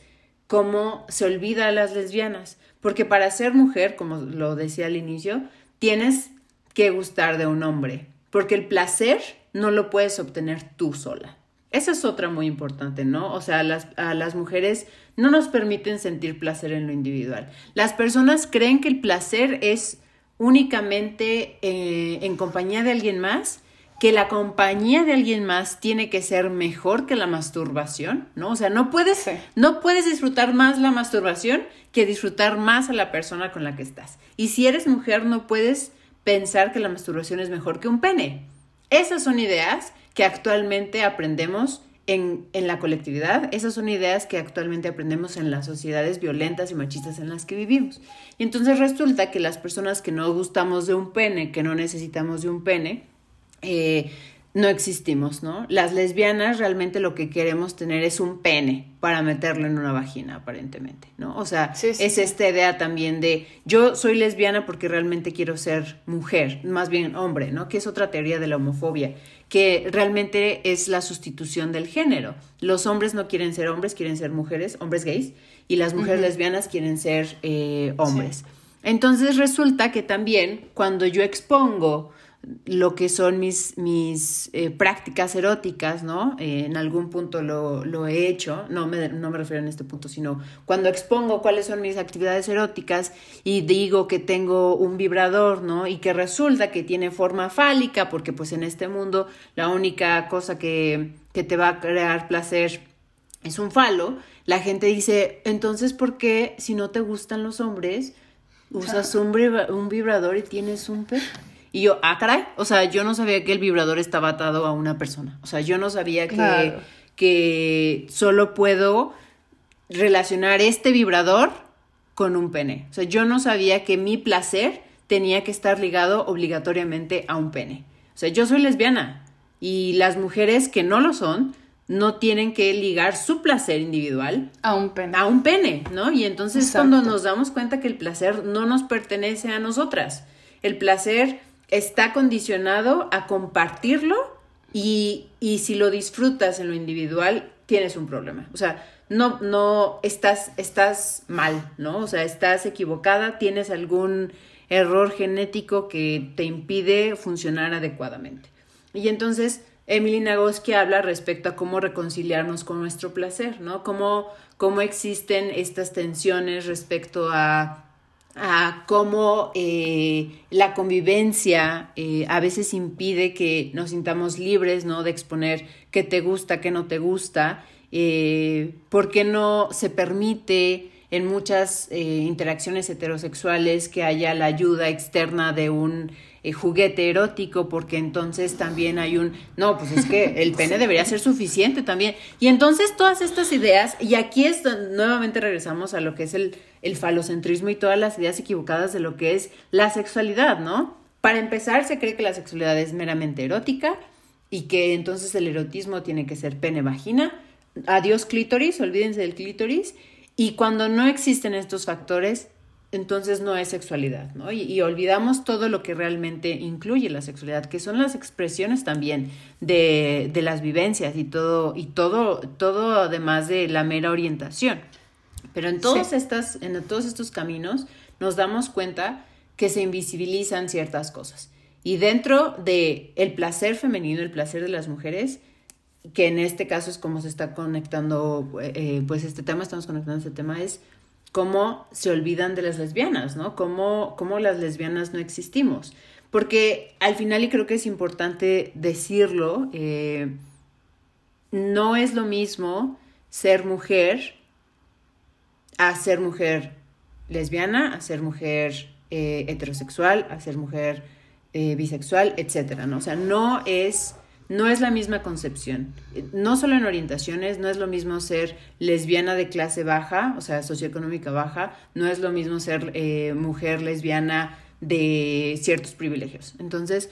cómo se olvida a las lesbianas, porque para ser mujer, como lo decía al inicio, tienes que gustar de un hombre, porque el placer no lo puedes obtener tú sola. Esa es otra muy importante, ¿no? O sea, las, a las mujeres no nos permiten sentir placer en lo individual. Las personas creen que el placer es únicamente eh, en compañía de alguien más que la compañía de alguien más tiene que ser mejor que la masturbación, ¿no? O sea, no puedes, no puedes disfrutar más la masturbación que disfrutar más a la persona con la que estás. Y si eres mujer, no puedes pensar que la masturbación es mejor que un pene. Esas son ideas que actualmente aprendemos en, en, la colectividad, esas son ideas que actualmente aprendemos en las sociedades violentas y machistas en las que vivimos. Y entonces resulta que las personas que no gustamos de un pene, que no necesitamos de un pene, eh, no existimos, ¿no? Las lesbianas realmente lo que queremos tener es un pene para meterlo en una vagina, aparentemente, ¿no? O sea, es esta idea también de yo soy lesbiana porque realmente quiero ser mujer, más bien hombre, ¿no? Que es otra teoría de la homofobia, que realmente es la sustitución del género. Los hombres no quieren ser hombres, quieren ser mujeres, hombres gays, y las mujeres lesbianas quieren ser eh, hombres. Entonces resulta que también cuando yo expongo lo que son mis, mis eh, prácticas eróticas, ¿no? Eh, en algún punto lo, lo he hecho, no me, no me refiero en este punto, sino cuando expongo cuáles son mis actividades eróticas y digo que tengo un vibrador, ¿no? Y que resulta que tiene forma fálica, porque pues en este mundo la única cosa que, que te va a crear placer es un falo, la gente dice, entonces, ¿por qué si no te gustan los hombres, usas un, un vibrador y tienes un perro? Y yo, ah, caray, o sea, yo no sabía que el vibrador estaba atado a una persona. O sea, yo no sabía que, que solo puedo relacionar este vibrador con un pene. O sea, yo no sabía que mi placer tenía que estar ligado obligatoriamente a un pene. O sea, yo soy lesbiana y las mujeres que no lo son no tienen que ligar su placer individual a un pene. A un pene, ¿no? Y entonces cuando nos damos cuenta que el placer no nos pertenece a nosotras. El placer está condicionado a compartirlo y, si lo disfrutas en lo individual, tienes un problema. O sea, no, no, estás, estás mal, ¿no? O sea, estás equivocada, tienes algún error genético que te impide funcionar adecuadamente. Y entonces, Emily Nagoski habla respecto a cómo reconciliarnos con nuestro placer, ¿no? Cómo, cómo existen estas tensiones respecto a a cómo eh, la convivencia eh, a veces impide que nos sintamos libres, ¿no? De exponer qué te gusta, qué no te gusta, eh, por qué no se permite en muchas eh, interacciones heterosexuales que haya la ayuda externa de un eh, juguete erótico, porque entonces también hay un, no, pues es que el [laughs] pene debería ser suficiente también. Y entonces todas estas ideas, y aquí es nuevamente regresamos a lo que es el, el falocentrismo y todas las ideas equivocadas de lo que es la sexualidad, ¿no? Para empezar, se cree que la sexualidad es meramente erótica y que entonces el erotismo tiene que ser pene-vagina. Adiós clítoris, olvídense del clítoris. Y cuando no existen estos factores, entonces no es sexualidad, ¿no? Y, olvidamos todo lo que realmente incluye la sexualidad, que son las expresiones también de, de, las vivencias y todo, y todo, todo además de la mera orientación. Pero en todas estas, en todos estos caminos nos damos cuenta que se invisibilizan ciertas cosas. Y dentro de el placer femenino, el placer de las mujeres, que en este caso es como se está conectando, eh, pues este tema, estamos conectando este tema, es cómo se olvidan de las lesbianas, ¿no? Cómo, cómo las lesbianas no existimos. Porque al final, y creo que es importante decirlo, eh, no es lo mismo ser mujer a ser mujer lesbiana, a ser mujer eh, heterosexual, a ser mujer eh, bisexual, etcétera, ¿no? O sea, no es no es la misma concepción. No solo en orientaciones, no es lo mismo ser lesbiana de clase baja, o sea, socioeconómica baja, no es lo mismo ser eh, mujer lesbiana de ciertos privilegios. Entonces,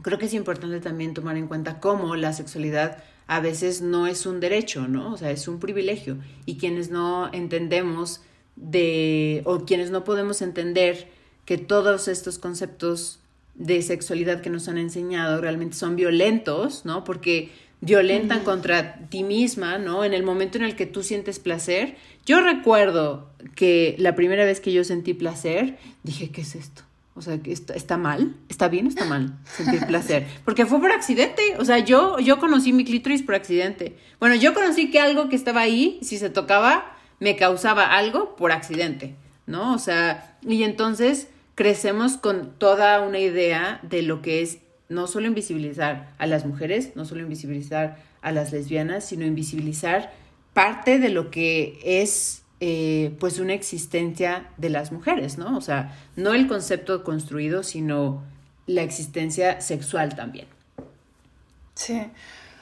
creo que es importante también tomar en cuenta cómo la sexualidad a veces no es un derecho, ¿no? O sea, es un privilegio. Y quienes no entendemos de, o quienes no podemos entender que todos estos conceptos de sexualidad que nos han enseñado realmente son violentos, ¿no? Porque violentan contra ti misma, ¿no? En el momento en el que tú sientes placer. Yo recuerdo que la primera vez que yo sentí placer, dije, ¿qué es esto? O sea, ¿está, está mal? ¿Está bien o está mal sentir [laughs] placer? Porque fue por accidente. O sea, yo, yo conocí mi clítoris por accidente. Bueno, yo conocí que algo que estaba ahí, si se tocaba, me causaba algo por accidente, ¿no? O sea, y entonces crecemos con toda una idea de lo que es no solo invisibilizar a las mujeres, no solo invisibilizar a las lesbianas, sino invisibilizar parte de lo que es eh, pues una existencia de las mujeres, ¿no? O sea, no el concepto construido, sino la existencia sexual también. Sí.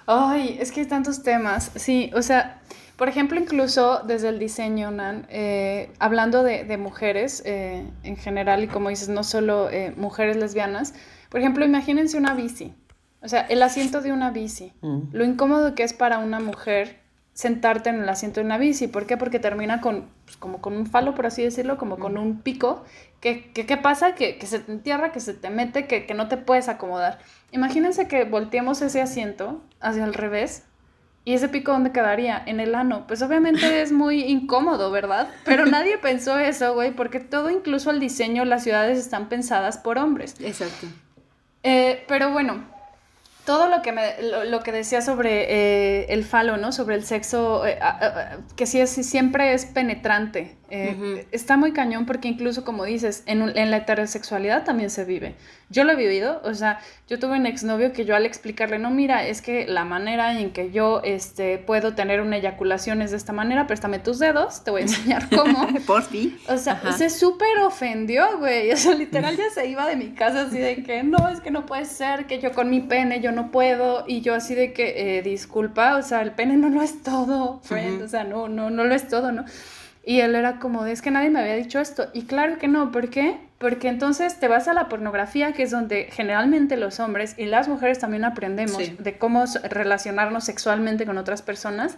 Ay, es que hay tantos temas. Sí, o sea, por ejemplo, incluso desde el diseño, Nan, eh, hablando de, mujeres eh, en general y como dices, no solo eh, mujeres lesbianas, por ejemplo, imagínense una bici, o sea, el asiento de una bici, mm. lo incómodo que es para una mujer sentarte en el asiento de una bici, ¿por qué? Porque termina con, pues, como con un falo, por así decirlo, como con mm. un pico, que, ¿qué pasa? Que, que, se te entierra, que se te mete, que, que no te puedes acomodar. Imagínense que volteemos ese asiento hacia el revés ¿Y ese pico dónde quedaría? En el ano. Pues obviamente [laughs] es muy incómodo, ¿verdad? Pero [laughs] nadie pensó eso, güey, porque todo, incluso el diseño, las ciudades están pensadas por hombres. Exacto. Eh, pero bueno, todo lo que, me, lo, que decía sobre eh, el falo, ¿no? Sobre el sexo, eh, que sí es, siempre es penetrante. Está muy cañón porque incluso, como dices, en, en la heterosexualidad también se vive. Yo lo he vivido, o sea, yo tuve un exnovio que yo al explicarle, no, mira, es que la manera en que yo este, puedo tener una eyaculación es de esta manera, préstame tus dedos, te voy a enseñar [laughs] cómo. Por ti. O sea, se súper ofendió, güey. O sea, literal ya se iba de mi casa así de que, no, es que no puede ser, que yo con mi pene yo no puedo. Y yo así de que, eh, disculpa, o sea, el pene no lo es todo, friend. O sea, no, no, no lo es todo, ¿no? Y él era como de, es que nadie me había dicho esto. Y claro que no, ¿por qué? Porque entonces te vas a la pornografía, que es donde generalmente los hombres y las mujeres también aprendemos de cómo relacionarnos sexualmente con otras personas.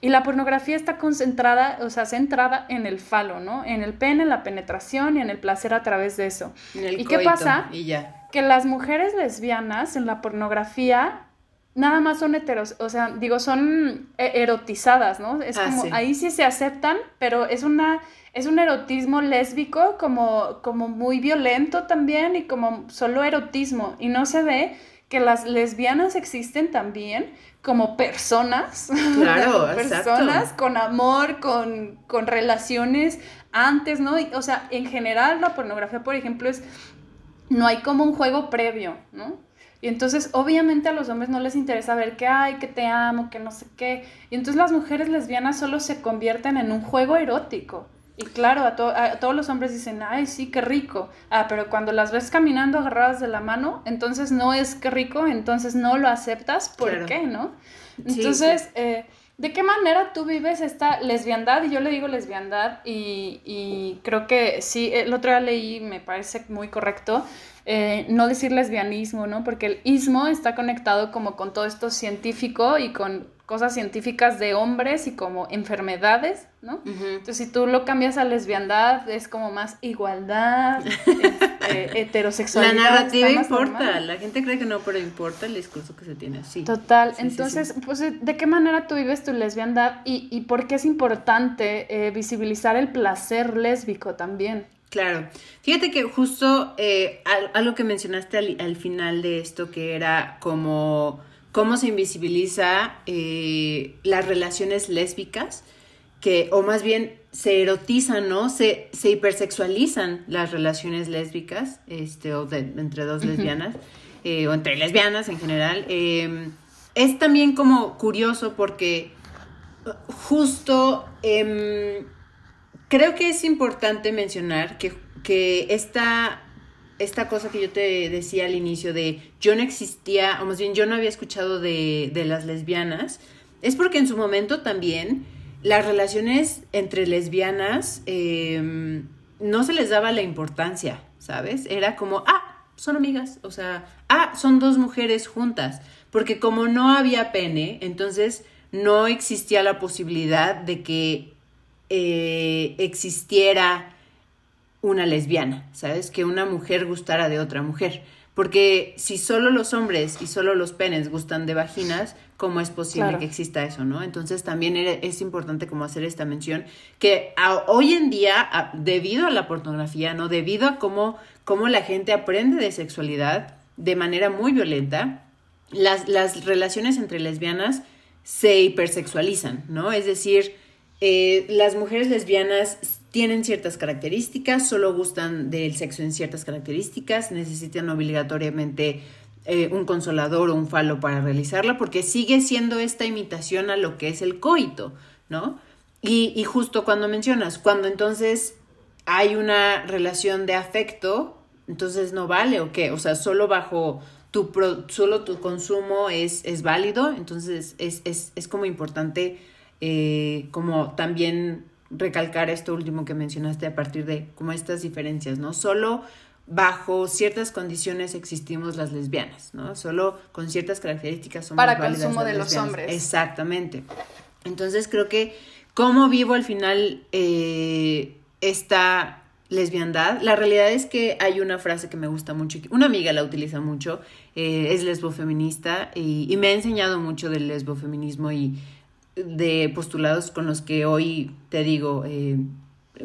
Y la pornografía está concentrada, o sea, centrada en el falo, ¿no? En el pene, en la penetración y en el placer a través de eso. ¿Y qué pasa? Y ya. Que las mujeres lesbianas en la pornografía nada más son heteros, o sea, digo, son e, erotizadas, ¿no? Es ah, como, ahí sí se aceptan, pero es una, es un erotismo lésbico como, como muy violento también y como solo erotismo, y no se ve que las lesbianas existen también como personas, claro, [laughs] personas con amor, con, con relaciones antes, ¿no? o sea, en general la pornografía, por ejemplo, es, no hay como un juego previo, ¿no? Y entonces, obviamente a los hombres no les interesa ver que, ay, que te amo, que no sé qué. Y entonces las mujeres lesbianas solo se convierten en un juego erótico. Y claro, a, todos los hombres dicen, ay, sí, qué rico. Ah, pero cuando las ves caminando agarradas de la mano, entonces no es qué rico, entonces no lo aceptas, ¿por qué, no? Entonces, Eh, ¿de qué manera tú vives esta lesbiandad? Y yo le digo lesbiandad y, y creo que sí, el otro día leí, me parece muy correcto, eh, no decir lesbianismo, ¿no? Porque el ismo está conectado como con todo esto científico y con cosas científicas de hombres y como enfermedades, ¿no? Entonces, si tú lo cambias a lesbiandad, es como más igualdad, [laughs] este, heterosexualidad. La narrativa importa, la gente cree que no, pero importa el discurso que se tiene, sí. Total, entonces, pues, ¿de qué manera tú vives tu lesbiandad y, y por qué es importante eh, visibilizar el placer lésbico también? Claro. Fíjate que justo eh, algo que mencionaste al, final de esto, que era como cómo se invisibiliza eh, las relaciones lésbicas, que, o más bien se erotizan, ¿no? Se, se hipersexualizan las relaciones lésbicas, este, o entre dos lesbianas, eh, o entre lesbianas en general. Em, es también como curioso porque justo em, creo que es importante mencionar que, que esta, esta cosa que yo te decía al inicio de yo no existía, o más bien yo no había escuchado de, las lesbianas, es porque en su momento también las relaciones entre lesbianas em, no se les daba la importancia, ¿sabes? Era como, ah, son amigas, o sea, ah, son dos mujeres juntas, porque como no había pene, entonces no existía la posibilidad de que eh, existiera una lesbiana, ¿sabes? Que una mujer gustara de otra mujer. Porque si solo los hombres y solo los penes gustan de vaginas, ¿cómo es posible que exista eso, no? Entonces también es importante como hacer esta mención que hoy en día, debido a la pornografía, ¿no? Debido a cómo, cómo la gente aprende de sexualidad de manera muy violenta, las, las relaciones entre lesbianas se hipersexualizan, ¿no? Es decir, eh, las mujeres lesbianas tienen ciertas características, solo gustan del sexo en ciertas características, necesitan obligatoriamente eh, un consolador o un falo para realizarla, porque sigue siendo esta imitación a lo que es el coito, ¿no? Y, y justo cuando mencionas, cuando entonces hay una relación de afecto, entonces no vale o qué, o sea, solo bajo tu, solo tu consumo es, es válido, entonces es, es, es como importante eh, como también recalcar esto último que mencionaste a partir de como estas diferencias, ¿no? Solo bajo ciertas condiciones existimos las lesbianas, ¿no? Solo con ciertas características somos Para consumo de los hombres. Exactamente. Entonces creo que cómo vivo al final eh, esta lesbiandad, la realidad es que hay una frase que me gusta mucho, una amiga la utiliza mucho, eh, es lesbofeminista y, y me ha enseñado mucho del lesbofeminismo y de postulados con los que hoy te digo, eh,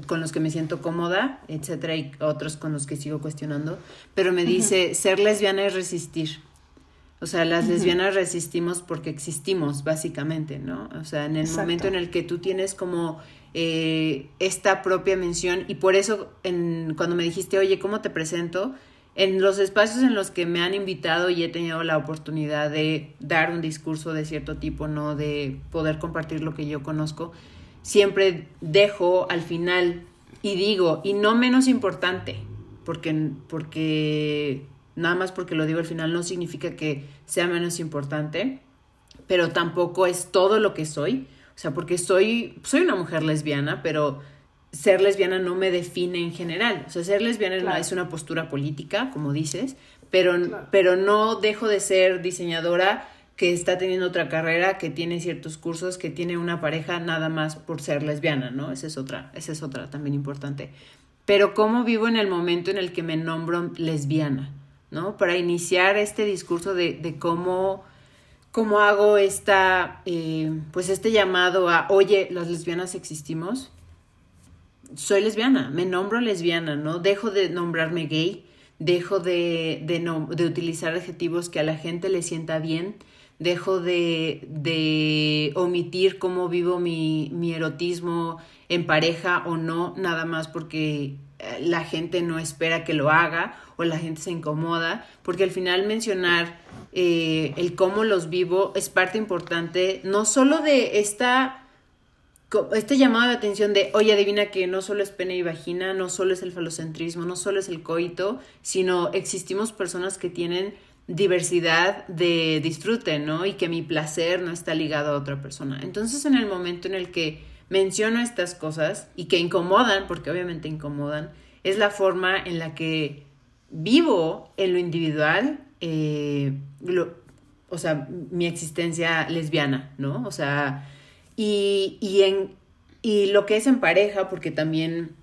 con los que me siento cómoda, etcétera, y otros con los que sigo cuestionando, pero me dice, ser lesbiana es resistir. O sea, las lesbianas resistimos porque existimos, básicamente, ¿no? O sea, en el momento en el que tú tienes como eh, esta propia mención, y por eso en, cuando me dijiste, oye, ¿cómo te presento? En los espacios en los que me han invitado y he tenido la oportunidad de dar un discurso de cierto tipo, no de poder compartir lo que yo conozco, siempre dejo al final y digo, y no menos importante, porque, porque nada más porque lo digo al final no significa que sea menos importante, pero tampoco es todo lo que soy. O sea, porque soy, soy una mujer lesbiana, pero ser lesbiana no me define en general. O sea, ser lesbiana es una postura política, como dices, pero, pero no dejo de ser diseñadora que está teniendo otra carrera, que tiene ciertos cursos, que tiene una pareja nada más por ser lesbiana, ¿no? Esa es otra, esa es otra también importante. Pero cómo vivo en el momento en el que me nombro lesbiana, ¿no? Para iniciar este discurso de, de cómo, cómo hago esta, eh, pues este llamado a, oye, las lesbianas existimos, soy lesbiana, me nombro lesbiana, ¿no? Dejo de nombrarme gay, dejo de, de, de utilizar adjetivos que a la gente le sienta bien, dejo de, de omitir cómo vivo mi, mi erotismo en pareja o no, nada más porque eh, la gente no espera que lo haga o la gente se incomoda, porque al final mencionar eh, el cómo los vivo es parte importante no solo de esta este llamado de atención de, oye, adivina que no solo es pene y vagina, no solo es el falocentrismo, no solo es el coito, sino existimos personas que tienen diversidad de disfrute, ¿no? Y que mi placer no está ligado a otra persona. Entonces, en el momento en el que menciono estas cosas y que incomodan, porque obviamente incomodan, es la forma en la que vivo en lo individual, eh, o sea, mi existencia lesbiana, ¿no? O sea, y, y, en, y lo que es en pareja, porque también,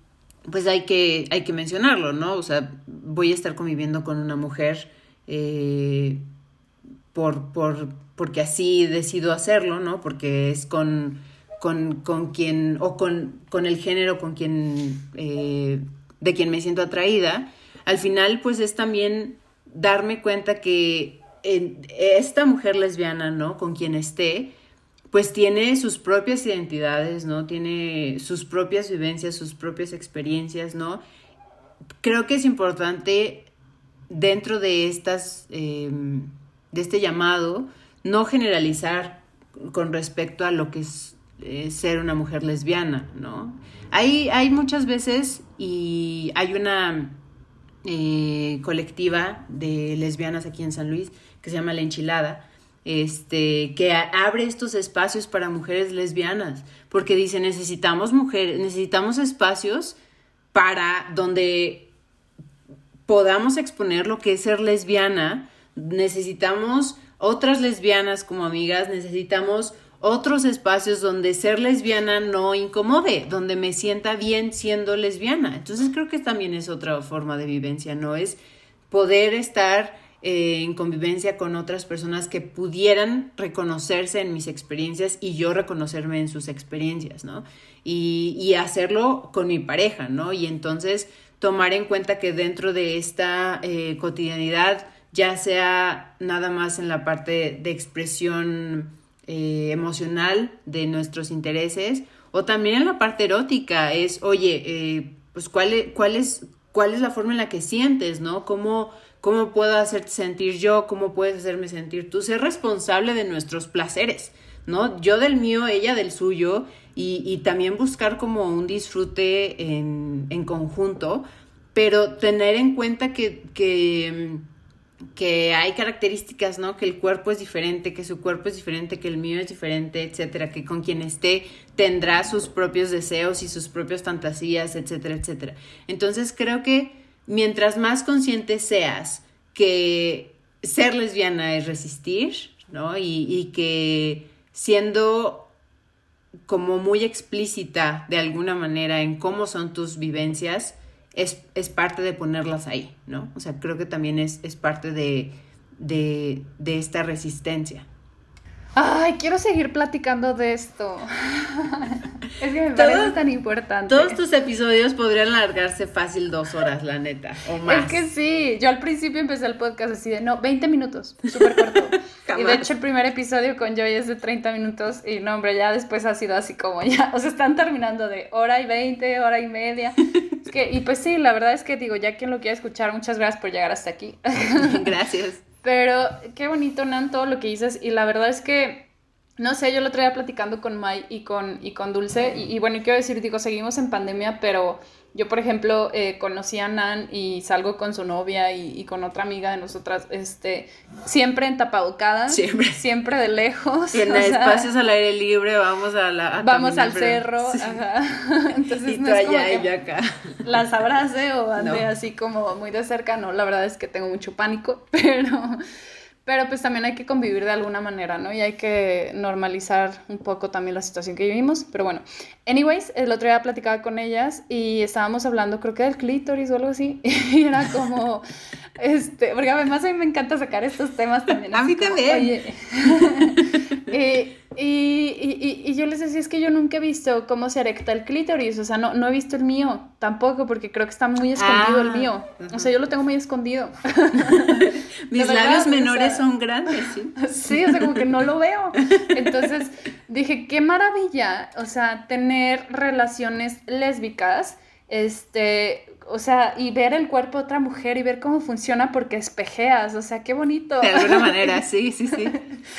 pues hay que, hay que mencionarlo, ¿no? O sea, voy a estar conviviendo con una mujer eh, por, por, porque así decido hacerlo, ¿no? Porque es con, con, con quien, o con, con, el género con quien, eh, de quien me siento atraída. Al final, pues es también darme cuenta que esta mujer lesbiana, ¿no? Con quien esté, pues tiene sus propias identidades, ¿no? Tiene sus propias vivencias, sus propias experiencias, ¿no? Creo que es importante dentro de estas, em, de este llamado, no generalizar con respecto a lo que es eh, ser una mujer lesbiana, ¿no? Hay, hay muchas veces y hay una eh, colectiva de lesbianas aquí en San Luis que se llama La Enchilada, este, que abre estos espacios para mujeres lesbianas, porque dice, necesitamos mujeres, necesitamos espacios para donde podamos exponer lo que es ser lesbiana, necesitamos otras lesbianas como amigas, necesitamos otros espacios donde ser lesbiana no incomode, donde me sienta bien siendo lesbiana. Entonces creo que también es otra forma de vivencia, ¿no? Es poder estar eh, en convivencia con otras personas que pudieran reconocerse en mis experiencias y yo reconocerme en sus experiencias, ¿no? Y, hacerlo con mi pareja, ¿no? Y entonces tomar en cuenta que dentro de esta eh, cotidianidad, ya sea nada más en la parte de expresión eh, emocional de nuestros intereses, o también en la parte erótica, es, oye, pues cuál, e, cuál, es, cuál es la forma en la que sientes, ¿no? ¿Cómo ¿Cómo puedo hacerte sentir yo? ¿Cómo puedes hacerme sentir tú? Ser responsable de nuestros placeres, ¿no? Yo del mío, ella del suyo, y, también buscar como un disfrute en, en conjunto, pero tener en cuenta que, que, que, hay características, ¿no? Que el cuerpo es diferente, que su cuerpo es diferente, que el mío es diferente, etcétera, que con quien esté tendrá sus propios deseos y sus propias fantasías, etcétera, etcétera. Entonces creo que mientras más consciente seas que ser lesbiana es resistir, ¿no? Y, que siendo como muy explícita de alguna manera en cómo son tus vivencias, es, es parte de ponerlas ahí, ¿no? O sea, creo que también es, es parte de, de, de esta resistencia. Ay, quiero seguir platicando de esto. [laughs] es que me parece tan importante. Todos tus episodios podrían alargarse fácil dos horas, la neta, o más. Es que sí, yo al principio empecé el podcast así de, no, 20 minutos, súper corto. [laughs] y de hecho el primer episodio con Joy es de 30 minutos y no, hombre, ya después ha sido así como ya, o sea, están terminando de hora y 20, hora y media. Es que, y pues sí, la verdad es que digo, ya quien lo quiera escuchar, muchas gracias por llegar hasta aquí. [laughs] gracias. Pero qué bonito, Nan, todo lo que dices. Y la verdad es que, no sé, yo lo traía platicando con Mai y con, y con Dulce. Y, y bueno, quiero decir, digo, seguimos en pandemia, pero yo, por ejemplo, eh, conocí a Nan y salgo con su novia y, con otra amiga de nosotras, este, siempre entapaducadas, siempre, siempre de lejos. Y en [laughs] espacios al aire libre, vamos a la... vamos al cerro, ajá. [laughs] Entonces, y tú allá y yo acá. Las abrace o ande así como muy de cerca, no, la verdad es que tengo mucho pánico, [laughs] pero... Pero pues también hay que convivir de alguna manera, ¿no? Y hay que normalizar un poco también la situación que vivimos. Pero bueno, anyways, el otro día platicaba con ellas y estábamos hablando, creo que del clítoris o algo así. [laughs] Y era como, este, porque además a mí me encanta sacar estos temas también. A mí también. Oye, [laughs] eh, y, y, yo les decía, es que yo nunca he visto cómo se erecta el clítoris, o sea, no, no he visto el mío tampoco, porque creo que está muy escondido el ah, mío. O sea, yo lo tengo muy escondido. [laughs] Mis [laughs] labios menores son grandes, ¿sí? [laughs] Sí, o sea, como que no lo veo. Entonces dije, qué maravilla, o sea, tener relaciones lésbicas este, o sea, y ver el cuerpo de otra mujer y ver cómo funciona porque espejeas, o sea, qué bonito. De alguna [laughs] manera, sí, sí, sí.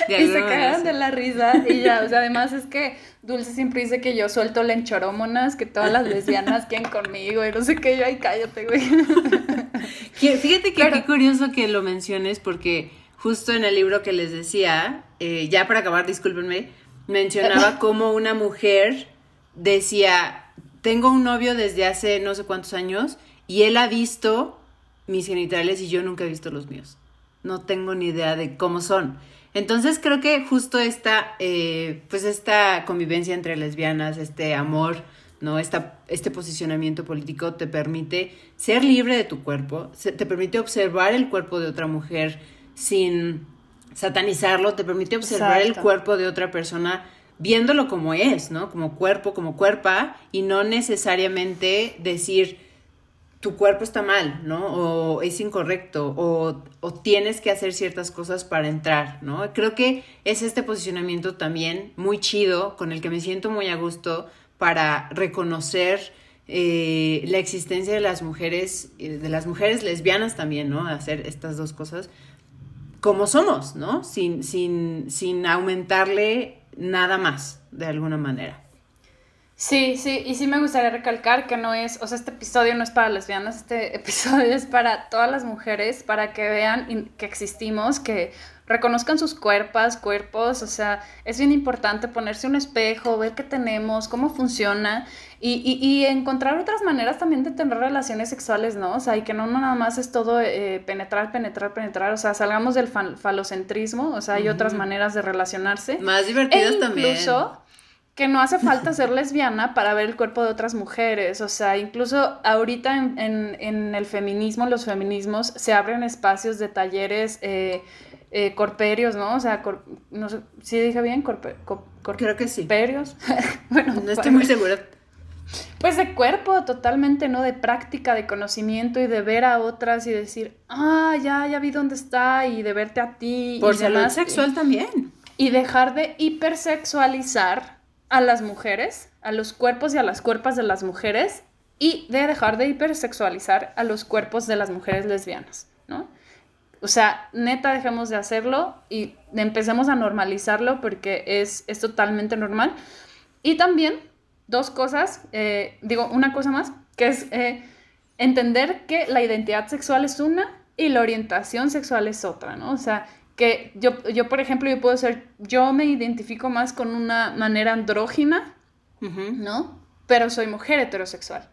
y se cagan de la risa y ya, o sea, además es que Dulce siempre dice que yo suelto lenchorómonas, que todas las lesbianas quieren conmigo y no sé qué, yo, ay, cállate, güey. [laughs] Fíjate que qué curioso que lo menciones porque justo en el libro que les decía, eh, ya para acabar, discúlpenme, mencionaba [laughs] cómo una mujer decía, tengo un novio desde hace no sé cuántos años y él ha visto mis genitales y yo nunca he visto los míos. No tengo ni idea de cómo son. Entonces creo que justo esta, eh, pues esta convivencia entre lesbianas, este amor, ¿no? Esta, este posicionamiento político te permite ser libre de tu cuerpo, te permite observar el cuerpo de otra mujer sin satanizarlo, te permite observar el cuerpo de otra persona viéndolo como es, ¿no? Como cuerpo, como cuerpa, y no necesariamente decir tu cuerpo está mal, ¿no? O es incorrecto, o, o, tienes que hacer ciertas cosas para entrar, ¿no? Creo que es este posicionamiento también muy chido, con el que me siento muy a gusto para reconocer eh, la existencia de las mujeres, eh, de las mujeres lesbianas también, ¿no? Hacer estas dos cosas como somos, ¿no? Sin, sin, sin aumentarle nada más, de alguna manera. Sí, sí, y sí me gustaría recalcar que no es, o sea, este episodio no es para lesbianas, este [laughs] episodio es para todas las mujeres, para que vean que existimos, que reconozcan sus cuerpos, cuerpos, o sea, es bien importante ponerse un espejo, ver qué tenemos, cómo funciona y, y, y encontrar otras maneras también de tener relaciones sexuales, ¿no? O sea, y que no, nada más es todo eh, penetrar, penetrar, penetrar, o sea, salgamos del falocentrismo, o sea, hay otras maneras de relacionarse. Más divertidas e también. Incluso que no hace falta ser lesbiana para ver el cuerpo de otras mujeres, o sea, incluso ahorita en, en, en el feminismo, los feminismos, se abren espacios de talleres eh, eh, corpéreos, ¿no? O sea, no sé, ¿sí dije bien? Corpe, Creo que sí. Corpéreos. [laughs] bueno, no estoy muy segura. Pues de cuerpo, totalmente, ¿no? De práctica, de conocimiento y de ver a otras y decir, ah, ya, ya vi dónde está y de verte a ti. Por salud sexual también. Y dejar de hipersexualizar a las mujeres, a los cuerpos y a las cuerpas de las mujeres y de dejar de hipersexualizar a los cuerpos de las mujeres lesbianas. O sea, neta, dejemos de hacerlo y empecemos a normalizarlo porque es, es totalmente normal. Y también, dos cosas, eh, digo, una cosa más, que es eh, entender que la identidad sexual es una y la orientación sexual es otra, ¿no? O sea, que yo, yo por ejemplo, yo puedo ser, yo me identifico más con una manera andrógina, ¿no? Pero soy mujer heterosexual.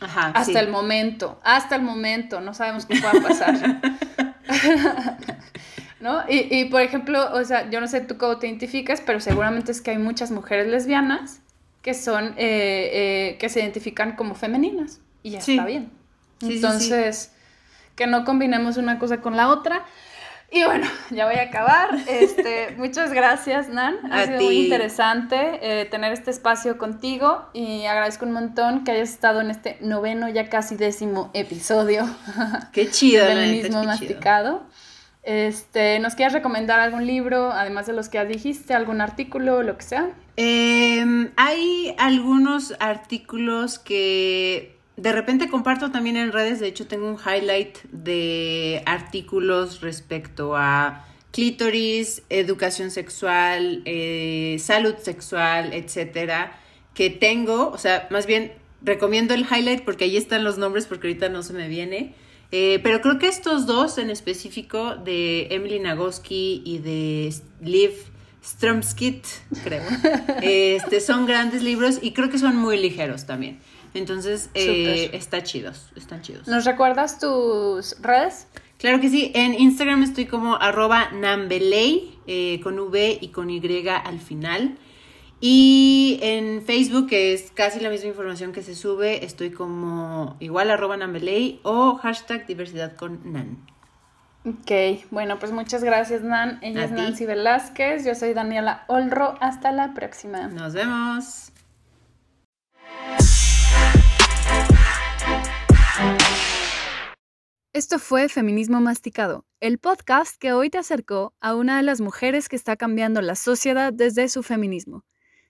Ajá, hasta el momento, hasta el momento, no sabemos qué pueda pasar. [laughs] [laughs] ¿No? Y, y, por ejemplo, o sea, yo no sé tú cómo te identificas, pero seguramente es que hay muchas mujeres lesbianas que son, eh, eh, que se identifican como femeninas y ya está bien. Entonces, que no combinemos una cosa con la otra. Y bueno, [laughs] ya voy a acabar. Este, muchas gracias, Nan. Ha sido muy interesante eh, tener este espacio contigo y agradezco un montón que hayas estado en este noveno, ya casi décimo episodio. [laughs] Qué chido. Del mismo masticado. Este, ¿Nos quieres recomendar algún libro, además de los que ya dijiste, algún artículo, lo que sea? Em, hay algunos artículos que de repente comparto también en redes, de hecho tengo un highlight de artículos respecto a clítoris, educación sexual, eh, salud sexual, etcétera, que tengo, o sea, más bien recomiendo el highlight porque ahí están los nombres porque ahorita no se me viene. Eh, pero creo que estos dos en específico, de Emily Nagoski y de Liv Stromskit, creo, [laughs] este, son grandes libros y creo que son muy ligeros también. Entonces, eh, está chidos, están chidos. ¿Nos recuerdas tus redes? Claro que sí, en Instagram estoy como arroba nambeley, eh, con V y con Y al final. Y en Facebook, que es casi la misma información que se sube, estoy como igual arroba nambeley o hashtag diversidad con nan. Ok, bueno, pues muchas gracias Nan. Ella es Nancy Velázquez, yo soy Daniela Olro. Hasta la próxima. Nos vemos. Esto fue Feminismo Masticado, el podcast que hoy te acercó a una de las mujeres que está cambiando la sociedad desde su feminismo.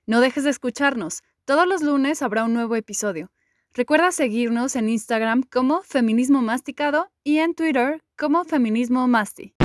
No dejes de escucharnos, todos los lunes habrá un nuevo episodio. Recuerda seguirnos en Instagram como Feminismo Masticado y en Twitter como Feminismo Masti.